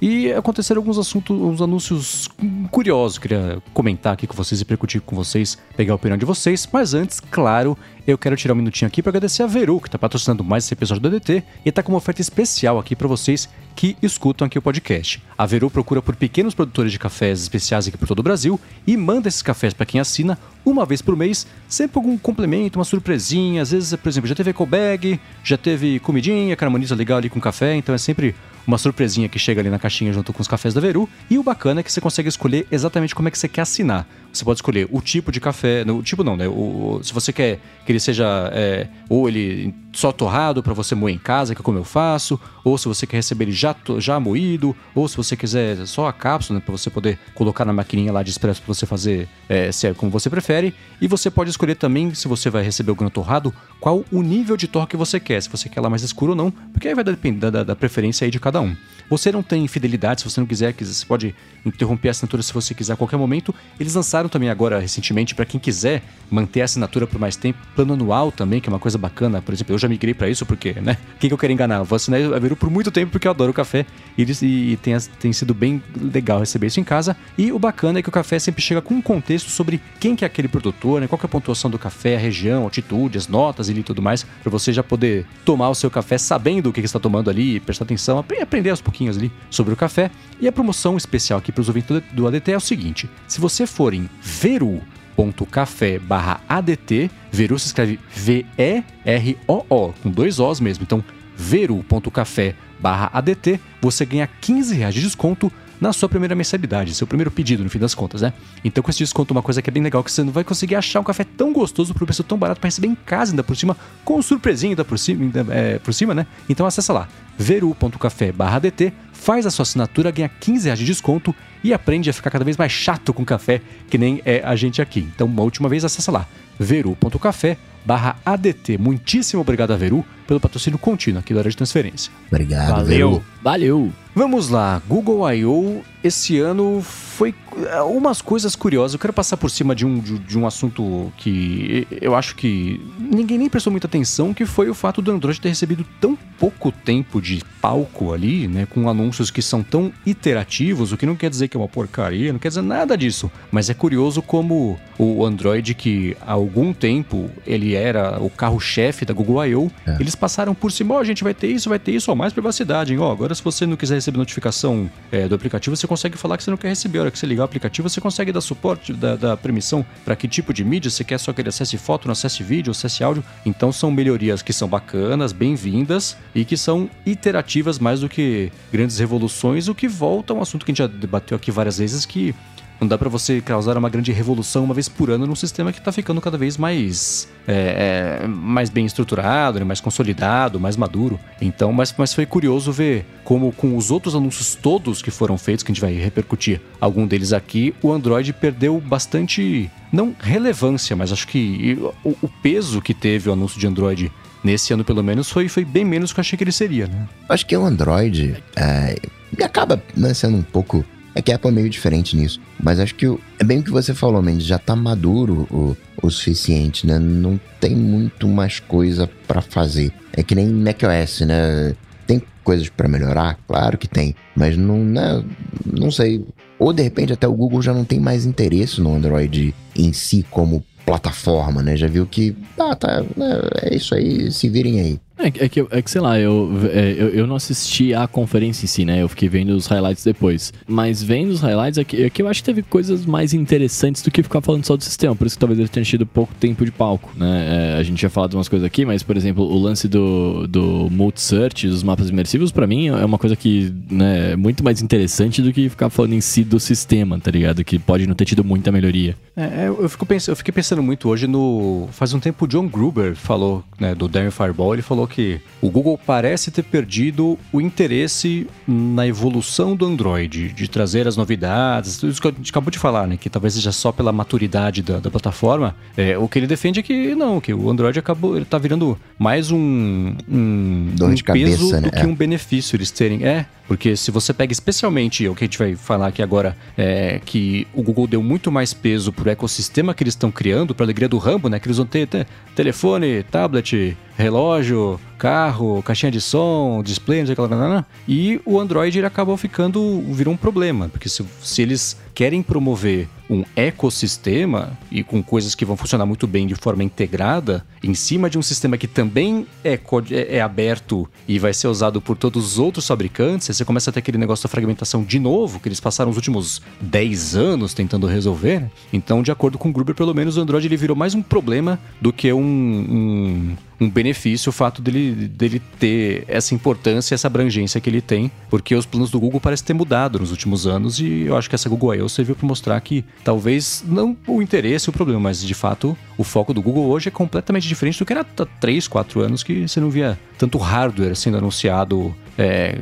e aconteceram alguns assuntos, uns anúncios curiosos, queria comentar aqui com vocês e percutir com vocês, pegar a opinião de vocês, mas antes, claro, eu quero tirar um minutinho aqui para agradecer a Veru, que tá patrocinando mais esse episódio do DDT, e tá com uma oferta especial aqui para vocês que escutam aqui o podcast. A Veru procura por pequenos produtores de cafés especiais aqui por todo o Brasil e manda esses cafés para quem assina uma vez por mês, sempre algum complemento, uma surpresinha. Às vezes, por exemplo, já teve eco bag, já teve comidinha, caramoniza legal ali com café, então é sempre uma surpresinha que chega ali na caixinha junto com os cafés da Veru. E o bacana é que você consegue escolher exatamente como é que você quer assinar. Você pode escolher o tipo de café, o tipo não, né? O, se você quer que ele seja é, ou ele só torrado para você moer em casa, que é como eu faço, ou se você quer receber ele já, já moído, ou se você quiser só a cápsula, né, para você poder colocar na maquininha lá de expresso para você fazer é, é como você prefere. E você pode escolher também, se você vai receber o grão torrado, qual o nível de torre que você quer, se você quer lá mais escuro ou não, porque aí vai depender da, da preferência aí de cada um. Você não tem fidelidade, se você não quiser, você pode interromper a assinatura se você quiser a qualquer momento. Eles lançaram também agora recentemente para quem quiser manter a assinatura por mais tempo, plano anual também, que é uma coisa bacana. Por exemplo, eu já migrei para isso porque, né? Quem que eu quero enganar? Eu vou assinar a Veru por muito tempo porque eu adoro café e, e tem, tem sido bem legal receber isso em casa. E o bacana é que o café sempre chega com um contexto sobre quem que é aquele produtor, né? Qual é a pontuação do café, a região, a altitude, as notas e tudo mais, para você já poder tomar o seu café sabendo o que, que está tomando ali, prestar atenção, aprender aos pouquinhos ali sobre o café. E a promoção especial aqui para os ouvintes do ADT é o seguinte: se você for em veru.café barra ADT, Veru se escreve V-E-R-O-O, com dois Os mesmo. Então, veru.café barra ADT, você ganha 15 reais de desconto na sua primeira mensalidade, seu primeiro pedido, no fim das contas, né? Então, com esse desconto, uma coisa que é bem legal, que você não vai conseguir achar um café tão gostoso por um preço tão barato para receber em casa, ainda por cima, com surpresinha ainda por cima, ainda, é, por cima, né? Então, acessa lá, veru.café ADT, faz a sua assinatura, ganha 15 reais de desconto e aprende a ficar cada vez mais chato com café, que nem é a gente aqui. Então, uma última vez, acessa lá, veru.café barra ADT. Muitíssimo obrigado a Veru pelo patrocínio contínuo aqui da área de transferência. Obrigado, Valeu. Veru. Valeu! Vamos lá, Google I.O. esse ano foi é, umas coisas curiosas. Eu quero passar por cima de um, de, de, um assunto que eu acho que ninguém nem prestou muita atenção, que foi o fato do Android ter recebido tão pouco tempo de palco ali, né, com anúncios que são tão iterativos, o que não quer dizer que é uma porcaria, não quer dizer nada disso. Mas é curioso como o Android, que há algum tempo ele era o carro-chefe da Google I.O., é. eles passaram por cima, ó, oh, a gente vai ter isso, vai ter isso, ó, mais privacidade, hein? Ó, agora se você não quiser receber notificação é, do aplicativo, você consegue falar que você não quer receber. A hora que você ligar o aplicativo, você consegue dar suporte, da, da permissão para que tipo de mídia você quer, só que ele acesse foto, não acesse vídeo, acesse áudio. Então são melhorias que são bacanas, bem-vindas e que são iterativas mais do que grandes revoluções, o que volta a um assunto que a gente já debateu aqui várias vezes, que não dá para você causar uma grande revolução uma vez por ano num sistema que está ficando cada vez mais, é, é, mais bem estruturado, né, mais consolidado, mais maduro. Então, mas, mas foi curioso ver como com os outros anúncios todos que foram feitos, que a gente vai repercutir algum deles aqui, o Android perdeu bastante, não relevância, mas acho que o, o peso que teve o anúncio de Android nesse ano pelo menos foi, foi bem menos do que eu achei que ele seria, né? Acho que o Android é, acaba né, sendo um pouco é que a Apple é meio diferente nisso. Mas acho que o, é bem o que você falou, Mendes, já tá maduro o, o suficiente, né? Não tem muito mais coisa para fazer. É que nem macOS, né? Tem coisas para melhorar? Claro que tem. Mas não, né? não sei. Ou de repente até o Google já não tem mais interesse no Android em si como plataforma, né? Já viu que, ah, tá, né, é isso aí, se virem aí. É, é, que, é que, sei lá, eu, é, eu, eu, não assisti a conferência em si, né? Eu fiquei vendo os highlights depois. Mas vendo os highlights, é que, é que eu acho que teve coisas mais interessantes do que ficar falando só do sistema. Por isso que talvez ele tenha tido pouco tempo de palco, né? É, a gente já falado umas coisas aqui, mas, por exemplo, o lance do, do multi-search, dos mapas imersivos, para mim, é uma coisa que né, é muito mais interessante do que ficar falando em si do sistema, tá ligado? Que pode não ter tido muita melhoria. É, é eu, fico pensando, eu fiquei pensando muito hoje no... Faz um tempo o John Gruber falou, né, do Darren Fireball, ele falou que o Google parece ter perdido o interesse na evolução do Android, de trazer as novidades, tudo isso que a gente acabou de falar, né? Que talvez seja só pela maturidade da, da plataforma. É, o que ele defende é que não, que o Android acabou, ele tá virando mais um, um, Dor um de cabeça, peso né? do que É. um benefício eles terem. É, porque se você pega especialmente o que a gente vai falar aqui agora, é que o Google deu muito mais peso pro ecossistema que eles estão criando, pra alegria do Rambo, né? Que eles vão ter, ter telefone, tablet, relógio, carro, caixinha de som, display, não sei o que lá, e o Android acabou ficando, virou um problema, porque se, se eles querem promover um ecossistema e com coisas que vão funcionar muito bem de forma integrada, em cima de um sistema que também é, é, é aberto e vai ser usado por todos os outros fabricantes, você começa a ter aquele negócio da fragmentação de novo, que eles passaram os últimos 10 anos tentando resolver. Né? Então, de acordo com o Gruber, pelo menos o Android ele virou mais um problema do que um, um um benefício o fato dele, dele ter essa importância, essa abrangência que ele tem, porque os planos do Google parecem ter mudado nos últimos anos e eu acho que essa Google I.O. serviu para mostrar que talvez não o interesse o problema, mas de fato o foco do Google hoje é completamente diferente do que era há 3, 4 anos que você não via tanto hardware sendo anunciado é,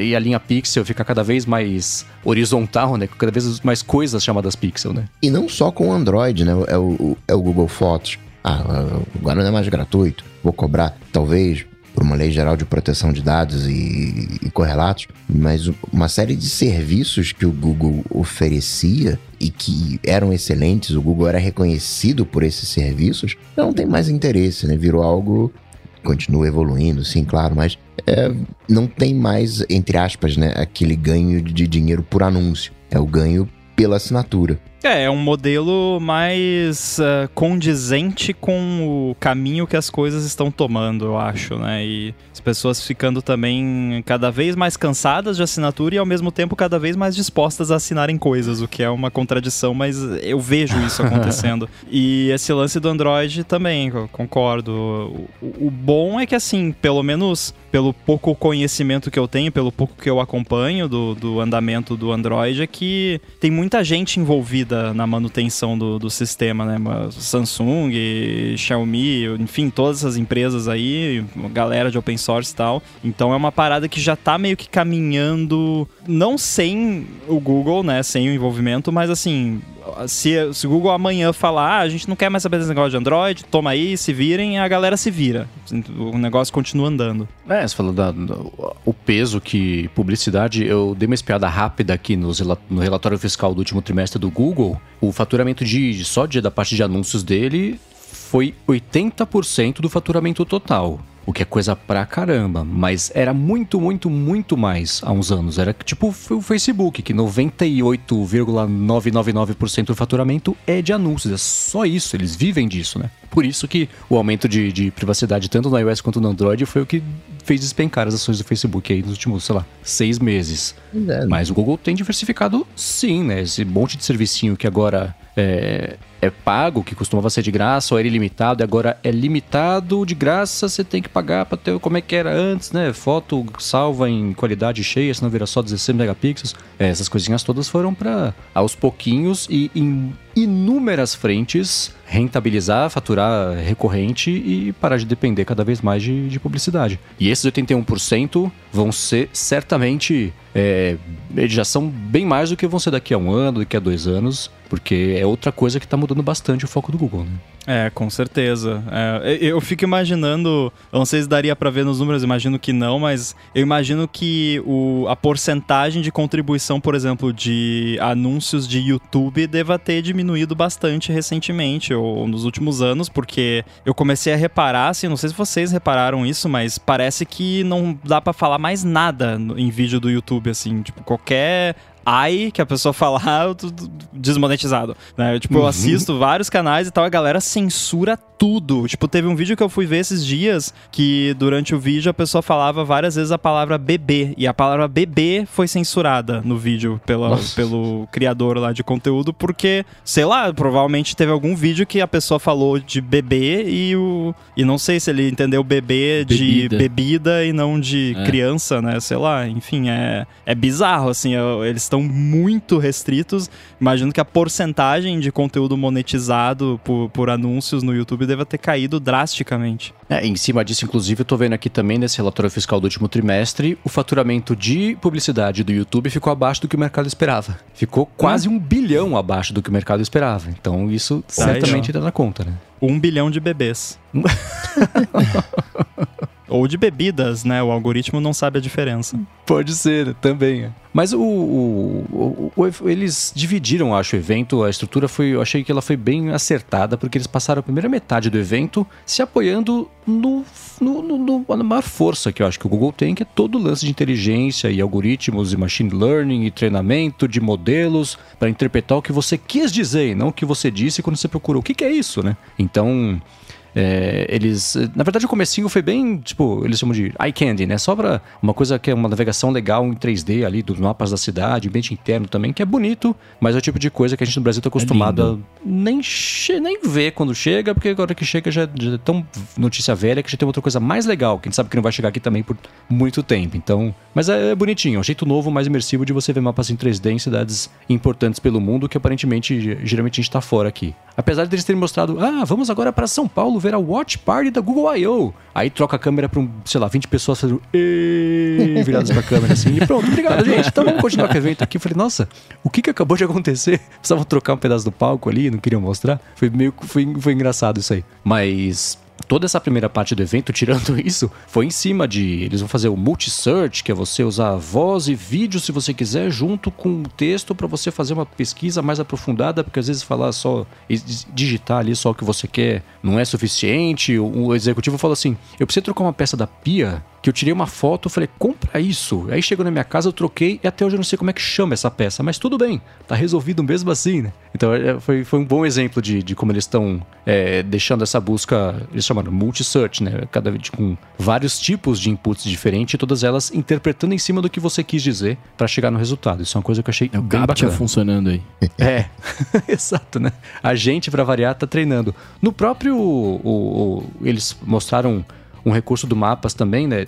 e a linha Pixel fica cada vez mais horizontal, né? Cada vez mais coisas chamadas Pixel, né? E não só com o Android, né? É o, é o Google Fotos. Ah, agora não é mais gratuito vou cobrar, talvez, por uma lei geral de proteção de dados e, e, correlatos, mas uma série de serviços que o Google oferecia e que eram excelentes, o Google era reconhecido por esses serviços, não tem mais interesse, né? Virou algo continua evoluindo, sim, claro, mas é, não tem mais, entre aspas, né, aquele ganho de dinheiro por anúncio. É o ganho pela assinatura. É, é um modelo mais uh, condizente com o caminho que as coisas estão tomando, eu acho, né? E as pessoas ficando também cada vez mais cansadas de assinatura e ao mesmo tempo cada vez mais dispostas a assinarem coisas, o que é uma contradição, mas eu vejo isso acontecendo. e esse lance do Android também, concordo. O, o bom é que, assim, pelo menos pelo pouco conhecimento que eu tenho, pelo pouco que eu acompanho do, do andamento do Android, é que tem muita gente envolvida na manutenção do, do sistema, né? Samsung, Xiaomi, enfim, todas essas empresas aí, galera de open source e tal. Então é uma parada que já tá meio que caminhando, não sem o Google, né? Sem o envolvimento, mas assim, se, se o Google amanhã falar, ah, a gente não quer mais saber desse negócio de Android, toma aí, se virem, a galera se vira. O negócio continua andando. É, você falou da, o peso que publicidade, eu dei uma espiada rápida aqui nos, no relatório fiscal do último trimestre do Google. O faturamento de só de, da parte de anúncios dele foi 80% do faturamento total o que é coisa pra caramba, mas era muito, muito, muito mais há uns anos. Era tipo o Facebook, que 98,999% do faturamento é de anúncios, é só isso, eles vivem disso, né? Por isso que o aumento de, de privacidade, tanto no iOS quanto no Android, foi o que fez despencar as ações do Facebook aí nos últimos, sei lá, seis meses. É. Mas o Google tem diversificado sim, né? Esse monte de servicinho que agora é, é pago, que costumava ser de graça, ou era ilimitado, e agora é limitado de graça, você tem que pagar para ter como é que era antes, né? Foto salva em qualidade cheia, senão vira só 16 megapixels. É, essas coisinhas todas foram para aos pouquinhos e em inúmeras frentes rentabilizar, faturar recorrente e parar de depender cada vez mais de, de publicidade. E esses 81% vão ser certamente. É, já são bem mais do que vão ser daqui a um ano, daqui a dois anos, porque é outra coisa que está mudando bastante o foco do Google. Né? É, com certeza. É, eu fico imaginando, eu não sei se daria para ver nos números, imagino que não, mas eu imagino que o, a porcentagem de contribuição, por exemplo, de anúncios de YouTube deva ter diminuído bastante recentemente, ou nos últimos anos, porque eu comecei a reparar, assim, não sei se vocês repararam isso, mas parece que não dá para falar mais nada em vídeo do YouTube, assim, tipo, qualquer ai que a pessoa falar ah, desmonetizado, né? Tipo, eu uhum. assisto vários canais e tal, a galera censura tudo. Tipo, teve um vídeo que eu fui ver esses dias que durante o vídeo a pessoa falava várias vezes a palavra bebê e a palavra bebê foi censurada no vídeo pela, pelo criador lá de conteúdo porque, sei lá, provavelmente teve algum vídeo que a pessoa falou de bebê e o e não sei se ele entendeu bebê de bebida e não de é. criança, né? Sei lá, enfim, é é bizarro assim, eles estão muito restritos. Imagino que a porcentagem de conteúdo monetizado por, por anúncios no YouTube deva ter caído drasticamente. É, em cima disso, inclusive, eu tô vendo aqui também nesse relatório fiscal do último trimestre, o faturamento de publicidade do YouTube ficou abaixo do que o mercado esperava. Ficou quase hum. um bilhão abaixo do que o mercado esperava. Então isso tá certamente dá na conta, né? Um bilhão de bebês. Ou de bebidas, né? O algoritmo não sabe a diferença. Pode ser, também. é. Mas o, o- o- eles dividiram, acho, o evento. A estrutura foi. Eu achei que ela foi bem acertada, porque eles passaram a primeira metade do evento se apoiando no, no- no- na maior força que eu acho que o Google tem, que é todo o lance de inteligência e algoritmos e machine learning e treinamento de modelos para interpretar o que você quis dizer e não o que você disse quando você procurou. O que, que é isso, né? Então. É, eles. Na verdade, o comecinho foi bem, tipo, eles chamam de eye candy, né? Só pra uma coisa que é uma navegação legal em 3D ali, dos mapas da cidade, ambiente interno também, que é bonito, mas é o tipo de coisa que a gente no Brasil tá acostumado a nem, nem ver quando chega, porque agora que chega já, já é tão notícia velha que já tem outra coisa mais legal, que a gente sabe que não vai chegar aqui também por muito tempo. Então. Mas é, é bonitinho, é um jeito novo, mais imersivo de você ver mapas em 3D em cidades importantes pelo mundo, que aparentemente, geralmente a gente tá fora aqui. Apesar deles terem mostrado, ah, vamos agora para São Paulo ver a Watch Party da Google I.O. Aí troca a câmera pra, um, sei lá, 20 pessoas fazendo viradas pra câmera assim. E pronto, obrigado, gente. Então vamos continuar com o evento aqui. Eu falei, nossa, o que que acabou de acontecer? Precisavam trocar um pedaço do palco ali, não queriam mostrar. Foi meio foi, foi engraçado isso aí. Mas toda essa primeira parte do evento, tirando isso, foi em cima de. Eles vão fazer o multi-search, que é você usar voz e vídeo, se você quiser, junto com o texto, para você fazer uma pesquisa mais aprofundada, porque às vezes falar só. digitar ali só o que você quer não é suficiente. O, executivo falou assim: eu preciso trocar uma peça da pia. Que eu tirei uma foto, falei, compra isso. Aí chegou na minha casa, eu troquei e até hoje eu não sei como é que chama essa peça, mas tudo bem, tá resolvido mesmo assim, né? Então é, foi, foi um bom exemplo de, de como eles estão é, deixando essa busca, eles chamaram multi-search, né? Cada vez com vários tipos de inputs diferentes, todas elas interpretando em cima do que você quis dizer para chegar no resultado. Isso é uma coisa que eu achei É o bem bacana. funcionando aí. É, exato, né? A gente, pra variar, tá treinando. No próprio. o- o- eles mostraram um recurso do Mapas também, né?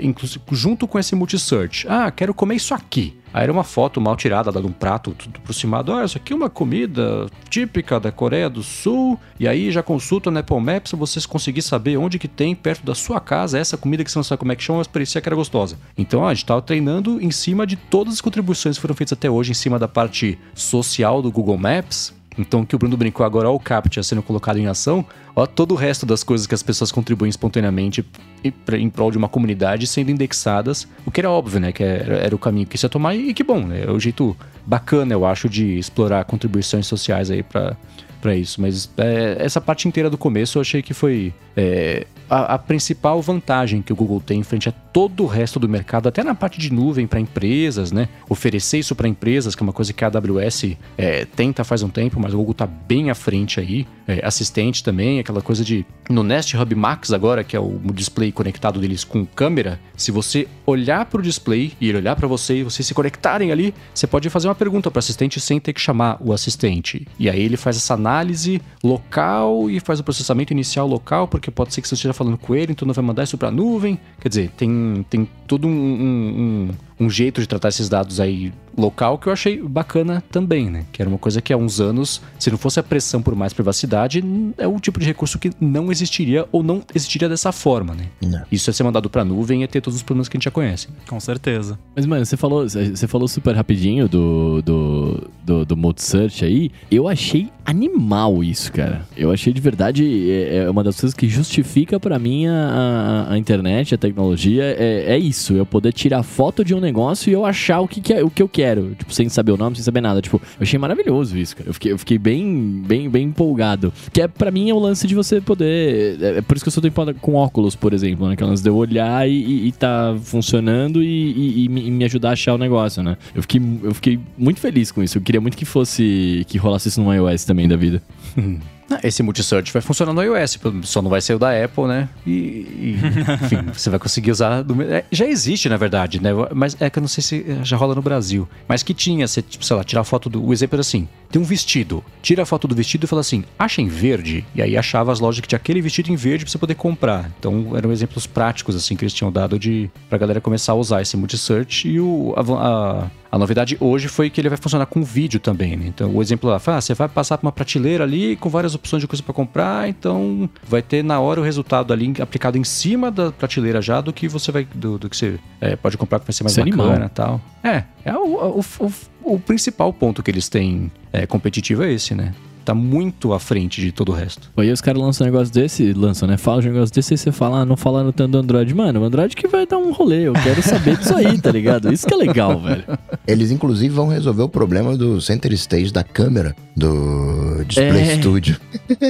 Inclusive, junto com esse multi-search. Ah, quero comer isso aqui. Aí era uma foto mal tirada de um prato, tudo aproximado. Ah, isso aqui é uma comida típica da Coreia do Sul. E aí já consulta no Apple Maps pra vocês conseguir saber onde que tem perto da sua casa essa comida que você não sabe como é que chama, mas parecia que era gostosa. Então a gente tava treinando em cima de todas as contribuições que foram feitas até hoje, em cima da parte social do Google Maps. Então, o que o Bruno brincou agora, ó, o CAPTCHA sendo colocado em ação, ó, todo o resto das coisas que as pessoas contribuem espontaneamente em, prol de uma comunidade sendo indexadas, o que era óbvio, né? Que era, era o caminho que ia tomar, e que bom, né? É o jeito bacana, eu acho, de explorar contribuições sociais aí pra isso. Mas é, essa parte inteira do começo eu achei que foi é, a, a principal vantagem que o Google tem em frente a todo o resto do mercado, até na parte de nuvem para empresas, né? Oferecer isso para empresas, que é uma coisa que a AWS é, tenta faz um tempo, mas o Google tá bem à frente aí. É, assistente também, aquela coisa de. No Nest Hub Max, agora, que é o display conectado deles com câmera, se você olhar para o display e ele olhar para você e vocês se conectarem ali, você pode fazer uma pergunta para o assistente sem ter que chamar o assistente. E aí ele faz essa análise local e faz o processamento inicial local, porque pode ser que você esteja falando com ele, então não vai mandar isso para a nuvem. Quer dizer, tem, tem todo um, um, um jeito de tratar esses dados aí local que eu achei bacana também, né? Que era uma coisa que há uns anos, se não fosse a pressão por mais privacidade, é o tipo de recurso que não existiria ou não existiria dessa forma, né? Não. Isso ia ser mandado pra nuvem e ia ter todos os problemas que a gente já conhece. Com certeza. Mas, mano, você falou, você falou super rapidinho do, do, do, do Multisearch aí. Eu achei animal isso, cara. Eu achei de verdade, é, é uma das coisas que justifica pra mim a, a, a internet, a tecnologia, é, é isso. Eu poder tirar foto de um negócio e eu achar o que, que é, o que eu quero. Tipo, sem saber o nome, sem saber nada. Tipo, eu achei maravilhoso isso, cara. Eu fiquei, eu fiquei bem, bem, bem empolgado. Que é, pra mim, é o lance de você poder... É, é por isso que eu sou tempo com óculos, por exemplo, né? Que é o lance de eu olhar e, e, tá funcionando e, e me ajudar a achar o negócio, né? Eu fiquei, eu fiquei muito feliz com isso. Eu queria muito que fosse... Que rolasse isso no iOS também da vida. Ah, Esse multisearch vai funcionar no iOS, só não vai ser o da Apple, né? E, e, enfim, você vai conseguir usar. do é, já existe, na verdade, né? Mas é que eu não sei se já rola no Brasil. Mas que tinha, você, tipo, sei lá, tirar foto do. O exemplo era assim: tem um vestido. Tira a foto do vestido e fala assim: acha em verde. E aí achava as lojas que tinha aquele vestido em verde pra você poder comprar. Então eram exemplos práticos, assim, que eles tinham dado de pra galera começar a usar esse multisearch. E o, a, a, a novidade hoje foi que ele vai funcionar com vídeo também, né? Então o exemplo lá, ah, você vai passar por uma prateleira ali com várias opções de coisa pra comprar, então vai ter na hora o resultado ali aplicado em cima da prateleira já do que você vai. do, do que você é, pode comprar que vai ser mais Isso é bacana animal. e tal. É, é o, o, o, o principal ponto que eles têm é, competitivo é esse, né? Tá muito à frente de todo o resto. Aí os caras lançam um negócio desse, lançam, né? Fala de um negócio desse e você fala, ah, não falando tanto do Android. Mano, o Android que vai dar um rolê, eu quero saber disso aí, tá ligado? Isso que é legal, velho. Eles, inclusive, vão resolver o problema do center stage da câmera do Display É. Studio.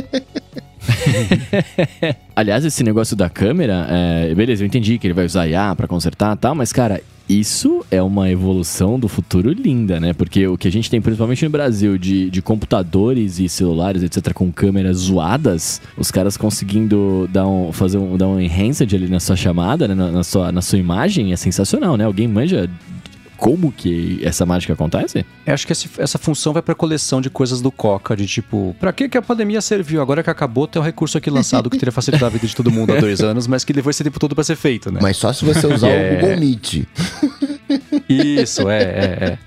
Aliás, esse negócio da câmera, é, beleza, eu entendi que ele vai usar IA pra consertar e tal, mas, cara, isso é uma evolução do futuro linda, né? Porque o que a gente tem, principalmente no Brasil, de, de computadores e celulares, etc., com câmeras zoadas, os caras conseguindo dar um, fazer um, dar um enhanced ali na sua chamada, né? na, na sua, na sua imagem, é sensacional, né? Alguém manja como que essa mágica acontece? Eu acho que esse- essa função vai pra coleção de coisas do Coca, de tipo, pra que, que a pandemia serviu? Agora que acabou, tem um recurso aqui lançado que teria facilitado a vida de todo mundo há dois anos, mas que levou esse tempo todo pra ser feito, né? Mas só se você usar É. o Google Meet. Isso, é, é, é.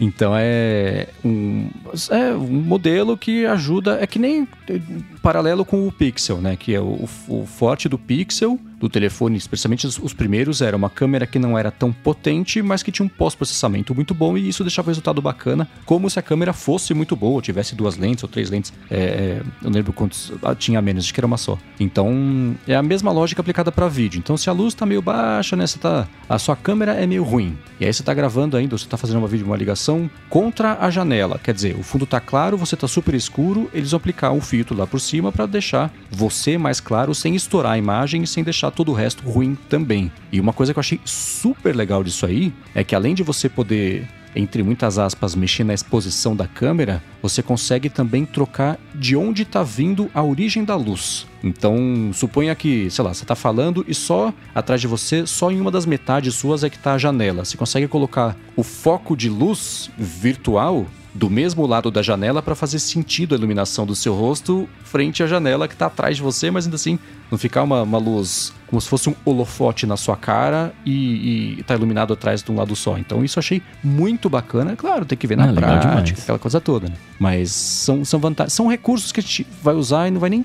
Então é um, é um modelo que ajuda, é que nem eh, paralelo com o Pixel, né? Que é o, o forte do Pixel, do telefone, especialmente os, os primeiros, era uma câmera que não era tão potente, mas que tinha um pós-processamento muito bom e isso deixava o resultado bacana, como se a câmera fosse muito boa, tivesse duas lentes ou três lentes. É, é, eu não lembro quantos ah, tinha menos, acho que era uma só. Então é a mesma lógica aplicada para vídeo. Então se a luz tá meio baixa, né? Você tá, a sua câmera é meio ruim. E aí você tá gravando ainda, ou você tá fazendo uma vídeo, uma ligação contra a janela. Quer dizer, o fundo tá claro, você tá super escuro, eles vão aplicar um filtro lá por cima para deixar você mais claro, sem estourar a imagem e sem deixar todo o resto ruim também. E uma coisa que eu achei super legal disso aí é que além de você poder entre muitas aspas, mexer na exposição da câmera, você consegue também trocar de onde está vindo a origem da luz. Então, suponha que, sei lá, você está falando e só atrás de você, só em uma das metades suas é que está a janela. Você consegue colocar o foco de luz virtual do mesmo lado da janela para fazer sentido a iluminação do seu rosto frente à janela que está atrás de você, mas ainda assim não ficar uma, uma luz como se fosse um holofote na sua cara e, e tá iluminado atrás de um lado só. Então isso eu achei muito bacana. Claro, tem que ver na Ah, prática, aquela coisa toda, né? Mas são, são vantagens, são recursos que a gente vai usar e não vai nem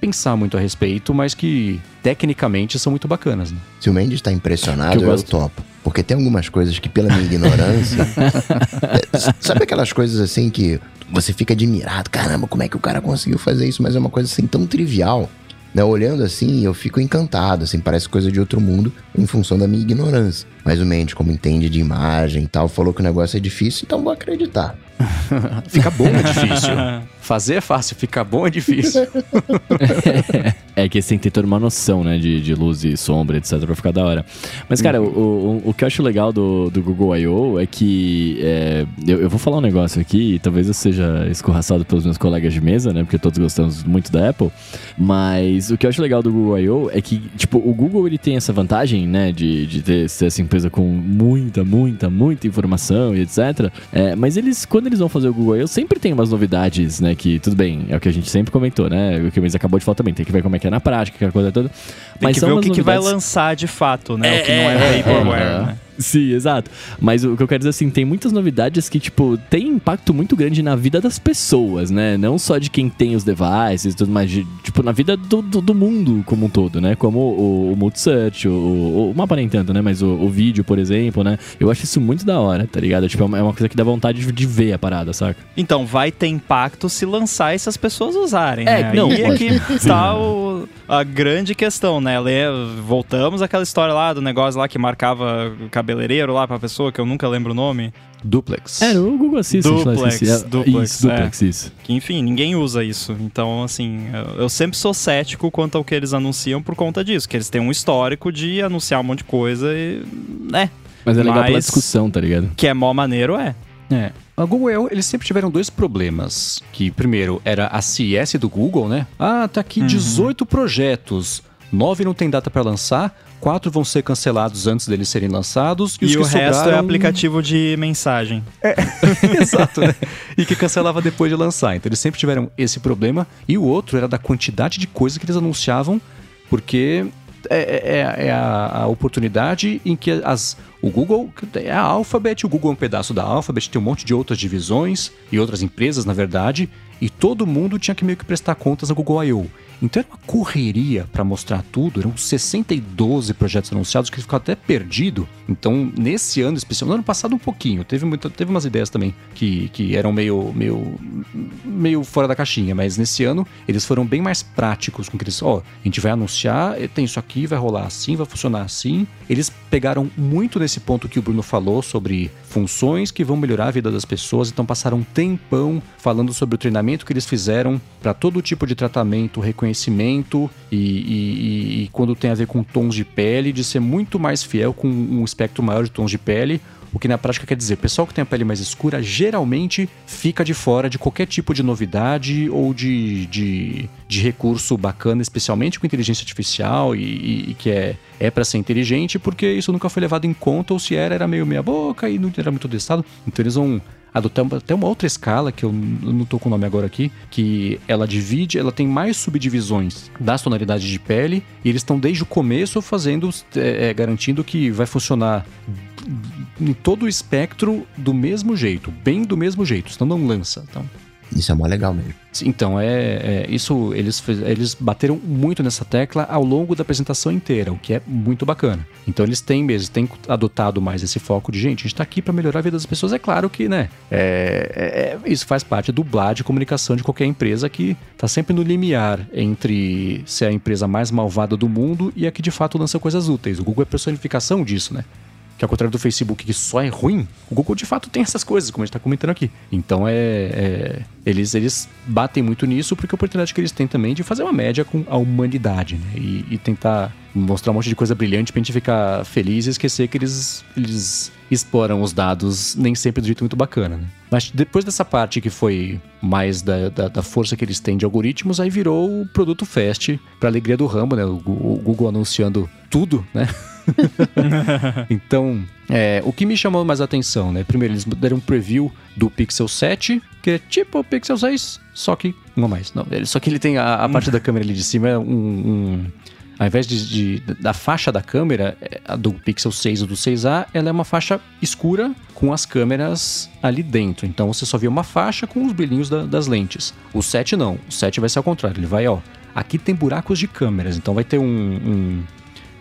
pensar muito a respeito, mas que tecnicamente são muito bacanas, né? Se o Mendes tá impressionado, eu eu, topo. Porque tem algumas coisas que, pela minha ignorância. é, sabe aquelas coisas assim que você fica admirado? Caramba, como é que o cara conseguiu fazer isso? Mas é uma coisa assim tão trivial. Né? Olhando assim, eu fico encantado, assim, parece coisa de outro mundo em função da minha ignorância. Mas o Mendes, como entende de imagem e tal, falou que o negócio é difícil, então vou acreditar. Ficar bom é difícil. Fazer é fácil, ficar bom é difícil. É que você tem que ter toda uma noção, né, de, de luz e sombra, etc, pra ficar da hora. Mas, cara, o, o, o que eu acho legal do, do Google I.O. é que é, eu, eu vou falar um negócio aqui, e talvez eu seja escorraçado pelos meus colegas de mesa, né, porque todos gostamos muito da Apple, mas o que eu acho legal do Google I.O. é que, tipo, o Google, ele tem essa vantagem, né, de, de ter ser essa empresa com muita, muita, muita informação e etc, é, mas eles, quando eles vão fazer o Google I.O., sempre tem umas novidades, né, que, tudo bem, é o que a gente sempre comentou, né, o que o Mês acabou de falar também, tem que ver como é que é na prática, aquela coisa toda. Tem que são ver o que, que vai lançar de fato, né? É, o que não é, é, vaporware, é, né? Sim, exato. Mas o que eu quero dizer assim, tem muitas novidades que, tipo, tem impacto muito grande na vida das pessoas, né? Não só de quem tem os devices e tudo mais, de- tipo, na vida do, do, do mundo como um todo, né? Como o, o multi-search, o, o, o mapa nem tanto, né? Mas o, o vídeo, por exemplo, né? Eu acho isso muito da hora, tá ligado? Tipo, é uma, é uma coisa que dá vontade de, de ver a parada, saca? Então, vai ter impacto se lançar e se as pessoas usarem, É, né? não, Aí é que tá o- a grande questão, né? Le- Voltamos àquela história lá do negócio lá que marcava cabeleireiro lá pra pessoa, que eu nunca lembro o nome. Duplex. É, o Google Assistant. lá, Duplex, esqueci. É, duplex, Isso, duplex, isso. Que, enfim, ninguém usa isso. Então, assim, eu- eu sempre sou cético quanto ao que eles anunciam por conta disso. Que eles têm um histórico de anunciar um monte de coisa e... né? Mas é legal pela Mas- discussão, tá ligado? Que é mó maneiro, é. É. A Google I.O., eles sempre tiveram dois problemas. Que, primeiro, era a CS do Google, né? Ah, tá aqui 18 projetos. Nove não tem data pra lançar, quatro vão ser cancelados antes deles serem lançados. E, E, o resto é sobraram- aplicativo de mensagem. Exato, né? E que cancelava depois de lançar. Então eles sempre tiveram esse problema. E o outro era da quantidade de coisas que eles anunciavam, porque é, é- é a, a oportunidade em que as, O Google é a Alphabet, o Google é um pedaço da Alphabet, tem um monte de outras divisões e outras empresas, na verdade, e todo mundo tinha que meio que prestar contas na Google I.O. Então era uma correria para mostrar tudo, eram 62 projetos anunciados que ficou até perdido. Então, nesse ano especial, no ano passado um pouquinho, teve, muita, teve umas ideias também que, que eram meio, meio, meio fora da caixinha, mas nesse ano eles foram bem mais práticos com que eles, ó, oh, a gente vai anunciar, tem isso aqui, vai rolar assim, vai funcionar assim. Eles pegaram muito nesse ponto que o Bruno falou sobre funções que vão melhorar a vida das pessoas, então passaram um tempão falando sobre o treinamento que eles fizeram para todo tipo de tratamento, reconhecimento e, e, e, quando tem a ver com tons de pele, de ser muito mais fiel com um espectro maior de tons de pele, o que na prática quer dizer, pessoal que tem a pele mais escura geralmente fica de fora de qualquer tipo de novidade ou de, de, de recurso bacana, especialmente com inteligência artificial e, e que é, é para ser inteligente, porque isso nunca foi levado em conta, ou se era, era meio meia boca e não era muito testado. Então eles vão adotar até uma outra escala, que eu não tô com o nome agora aqui, que ela divide, ela tem mais subdivisões das tonalidades de pele, e eles estão desde o começo fazendo, é, é, garantindo que vai funcionar em todo o espectro do mesmo jeito, bem do mesmo jeito, senão não lança. Então, isso é mó legal mesmo. Então, é, é, isso eles, eles bateram muito nessa tecla ao longo da apresentação inteira, o que é muito bacana. Então eles têm mesmo, têm adotado mais esse foco de gente, a gente tá aqui para melhorar a vida das pessoas. É claro que, né? É, é, isso faz parte do blá de comunicação de qualquer empresa que tá sempre no limiar entre ser a empresa mais malvada do mundo e a que de fato lança coisas úteis. O Google é personificação disso, né? Que ao contrário do Facebook, que só é ruim, o Google de fato tem essas coisas, como a gente está comentando aqui. Então é, é, eles, eles batem muito nisso porque a oportunidade que eles têm também de fazer uma média com a humanidade, né? E, e tentar mostrar um monte de coisa brilhante pra gente ficar feliz e esquecer que eles, eles exploram os dados nem sempre do jeito muito bacana, né? Mas depois dessa parte que foi mais da, da, da, força que eles têm de algoritmos, aí virou o produto Fast pra alegria do ramo, né? O, o Google anunciando tudo, né? então, é, o que me chamou mais atenção, né? Primeiro, eles deram um preview do Pixel 7, que é tipo o Pixel 6, só que não mais. Não, só que ele tem a, a parte da câmera ali de cima, é um, um ao invés de, de, da faixa da câmera, é, a do Pixel 6 ou do 6A, ela é uma faixa escura com as câmeras ali dentro. Então você só vê uma faixa com os brilhinhos da, das lentes. O 7 não. O 7 vai ser ao contrário. Ele vai, ó. Aqui tem buracos de câmeras. Então vai ter um, um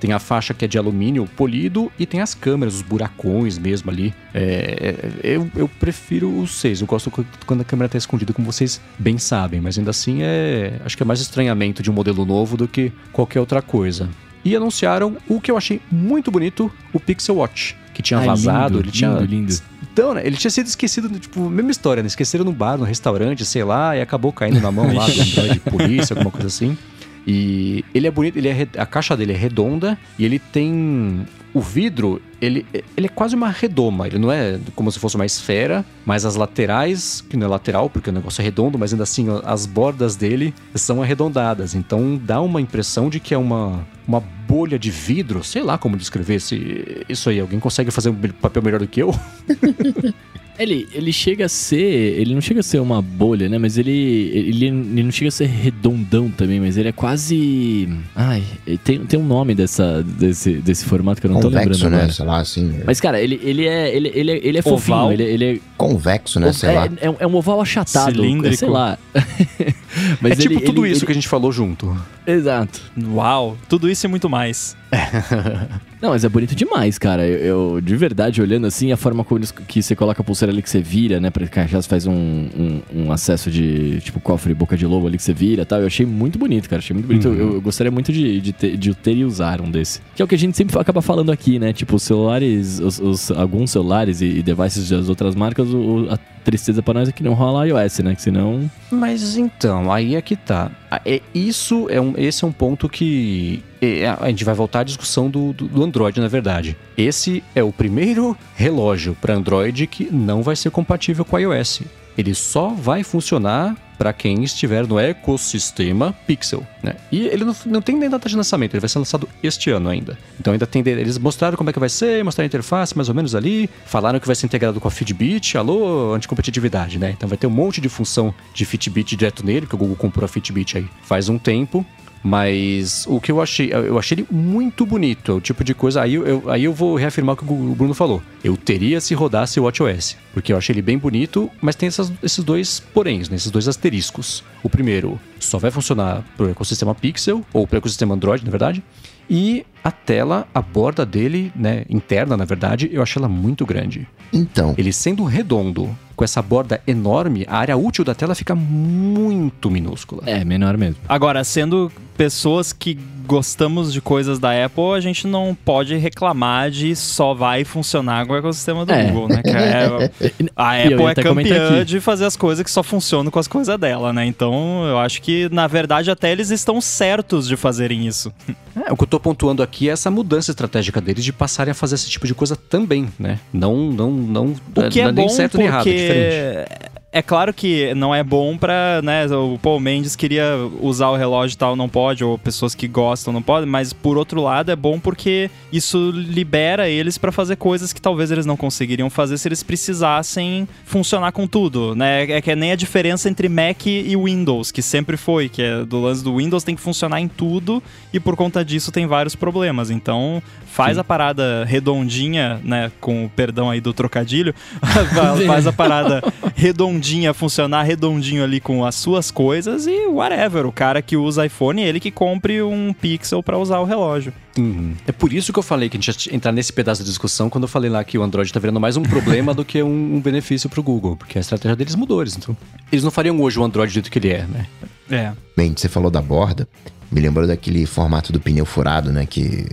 tem a faixa que é de alumínio polido e tem as câmeras, os buracões mesmo ali. É, eu, eu prefiro o 6. Eu gosto quando a câmera está escondida, como vocês bem sabem. Mas ainda assim, é acho que é mais estranhamento de um modelo novo do que qualquer outra coisa. E anunciaram o que eu achei muito bonito, o Pixel Watch. Que tinha Ai, vazado, lindo, ele tinha. Lindo, lindo. Então, né, ele tinha sido esquecido, tipo, mesma história, né? Esqueceram no bar, no restaurante, sei lá, e acabou caindo na mão lá do Android polícia, alguma coisa assim. E ele é bonito, ele é, a caixa dele é redonda e ele tem o vidro, ele, ele é quase uma redoma. Ele não é como se fosse uma esfera, mas as laterais, que não é lateral porque o negócio é redondo, mas ainda assim as bordas dele são arredondadas. Então dá uma impressão de que é uma, uma bolha de vidro. Sei lá como descrever esse, isso aí. Alguém consegue fazer um papel melhor do que eu? Ele, ele chega a ser. Ele não chega a ser uma bolha, né? Mas ele, ele, ele não chega a ser redondão também, mas ele é quase. Ai, tem, tem um nome dessa, desse, desse formato que eu não Convexo, tô lembrando. né? Agora. Sei lá, assim. Mas, cara, ele, ele é. Ele, ele, ele é fofinho. Ele, ele é. Convexo, né? Sei é, lá. É, é, um oval achatado. Cilíndrico. Sei lá. mas é tipo tudo isso que a gente falou junto. Exato. Uau, tudo isso e muito mais. Não, mas é bonito demais, cara. Eu, eu, de verdade, olhando assim, a forma como que você coloca a pulseira ali que você vira, né? Pra que você faz um, um, um, acesso de, tipo, cofre boca de lobo ali que você vira e tal. Eu achei muito bonito, cara. Achei muito bonito. Uhum. Eu, eu, gostaria muito de, de, ter, de ter e usar um desse. Que é o que a gente sempre acaba falando aqui, né? Tipo, os celulares, os, os alguns celulares e, e, devices das outras marcas, o, a tristeza pra nós é que não rola iOS, né? Que senão... Mas então, aí é que tá. É, isso é um, esse é um ponto que é, a gente vai voltar à discussão do, do, do Android, na verdade. Esse é o primeiro relógio para Android que não vai ser compatível com iOS. Ele só vai funcionar para quem estiver no ecossistema Pixel, né? E ele não, não tem nem data de lançamento, ele vai ser lançado este ano ainda. Então ainda tem eles mostraram como é que vai ser, mostraram a interface mais ou menos ali, falaram que vai ser integrado com a Fitbit, alô, anticompetitividade, né? Então vai ter um monte de função de Fitbit direto nele, que o Google comprou a Fitbit aí faz um tempo. Mas o que eu achei, eu achei ele muito bonito. É o tipo de coisa. Aí eu, aí eu vou reafirmar o que o Bruno falou. Eu teria se rodasse o WatchOS. Porque eu achei ele bem bonito, mas tem essas, esses dois poréns, né? esses dois asteriscos. O primeiro só vai funcionar pro ecossistema Pixel, ou pro ecossistema Android, na verdade. E a tela, a borda dele, né, interna, na verdade, eu achei ela muito grande. Então, Ele sendo redondo, com essa borda enorme, a área útil da tela fica muito minúscula. É, menor mesmo. Agora, sendo pessoas que gostamos de coisas da Apple, a gente não pode reclamar de só vai funcionar com o ecossistema do É. Google, né? Que é- a Apple é campeã de fazer as coisas que só funcionam com as coisas dela, né? Então, eu acho que, na verdade, até eles estão certos de fazerem isso. É, o que eu tô pontuando aqui é essa mudança estratégica deles de passarem a fazer esse tipo de coisa também, né? Não, não, não. O que não é nem bom certo nem errado, é diferente. É claro que não é bom pra, né, o Paul Mendes queria usar o relógio e tal, não pode, ou pessoas que gostam não podem, mas por outro lado é bom porque isso libera eles pra fazer coisas que talvez eles não conseguiriam fazer se eles precisassem funcionar com tudo, né? É que é nem a diferença entre Mac e Windows, que sempre foi, que é do lance do Windows tem que funcionar em tudo e por conta disso tem vários problemas. Então, faz a parada redondinha, né, com o perdão aí do trocadilho, faz a parada redondinha funcionar redondinho ali com as suas coisas e whatever. O cara que usa iPhone, ele que compre um Pixel pra usar o relógio. Uhum. É por isso que eu falei que a gente ia entrar nesse pedaço da discussão quando eu falei lá que o Android tá virando mais um problema do que um, um benefício pro Google, porque a estratégia deles mudou, eles, então, eles não fariam hoje o Android do jeito que ele é, né? É. bem, você falou da borda, me lembrou daquele formato do pneu furado, né? Que.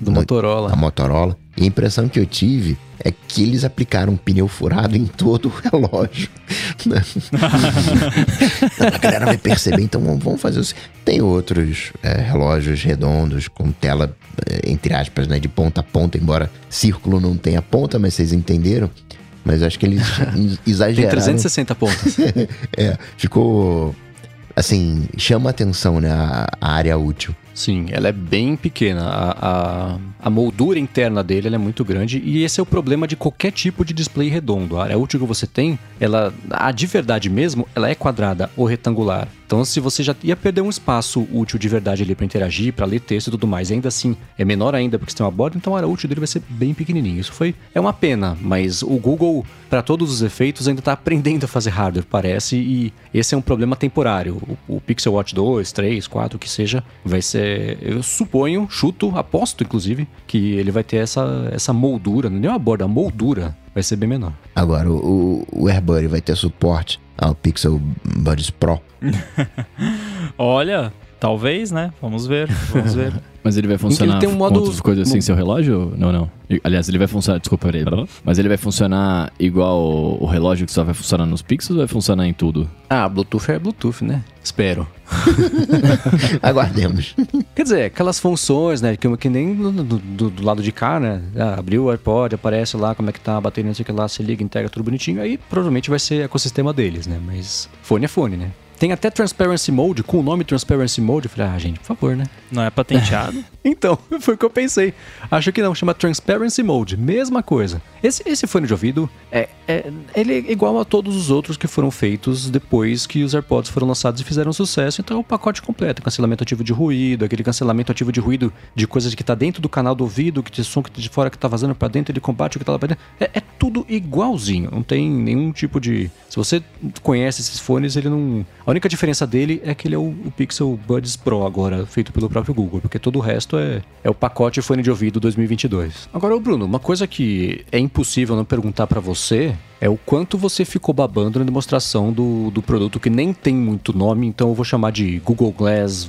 Do Motorola. A Motorola. E a impressão que eu tive é que eles aplicaram um pneu furado em todo o relógio. a galera vai perceber, então vamos- fazer isso. Tem outros é, relógios redondos com tela, é, entre aspas, né, de ponta a ponta, embora círculo não tenha ponta, mas vocês entenderam. Mas acho que eles Tem exageraram. 360 pontas. É, ficou. Assim, chama atenção, né? A, a área útil. Sim, ela é bem pequena. A, a, a moldura interna dele é muito grande e esse é o problema de qualquer tipo de display redondo. A área útil que você tem, ela, a de verdade mesmo, ela é quadrada ou retangular. Então, se você já ia perder um espaço útil de verdade ali para interagir, para ler texto e tudo mais, ainda assim é menor ainda porque você tem uma borda, então a área útil dele vai ser bem pequenininha. Isso foi é uma pena, mas o Google, para todos os efeitos, ainda está aprendendo a fazer hardware, parece, e esse é um problema temporário. O, o Pixel Watch 2, 3, 4, o que seja, vai ser, eu suponho, chuto, aposto inclusive, que ele vai ter essa, essa moldura, não é uma borda, a moldura vai ser bem menor. Agora, o, o, o AirBuddy vai ter suporte ao Pixel Buds Pro. Olha, talvez, né? Vamos ver, vamos ver. Mas ele vai funcionar tem um com modo- outras coisas sem mo- seu relógio? Não, não. Aliás, ele vai funcionar. Desculpa, peraí. Mas ele vai funcionar igual o, relógio que só vai funcionar nos pixels ou vai funcionar em tudo? Ah, Bluetooth é Bluetooth, né? Espero. Aguardemos. Quer dizer, aquelas funções, né? Que, que nem do, do- do- do lado de cá, né? Ah, abriu o AirPod, aparece lá como é que tá a bateria, não sei o que lá, se liga, integra tudo bonitinho. Aí provavelmente vai ser ecossistema deles, né? Mas fone é fone, né? Tem até Transparency Mode, com o nome Transparency Mode. Eu falei, ah, gente, por favor, né? Não é patenteado? Então, foi o que eu pensei. Acho que não, chama Transparency Mode, mesma coisa. Esse, esse fone de ouvido, é, é- ele é igual a todos os outros que foram feitos depois que os AirPods foram lançados e fizeram sucesso. Então é o pacote completo, cancelamento ativo de ruído, aquele cancelamento ativo de ruído de coisas que tá dentro do canal do ouvido, que de som que de fora que tá vazando pra dentro, ele combate o que tá lá pra dentro. É, é tudo igualzinho, não tem nenhum tipo de... Se você conhece esses fones, ele não... A única diferença dele é que ele é o, o Pixel Buds Pro agora, feito pelo próprio Google, porque todo o resto é, é o pacote fone de ouvido 2022. Agora, Bruno, uma coisa que é impossível não perguntar pra você é o quanto você ficou babando na demonstração do, do produto que nem tem muito nome, então eu vou chamar de Google Glass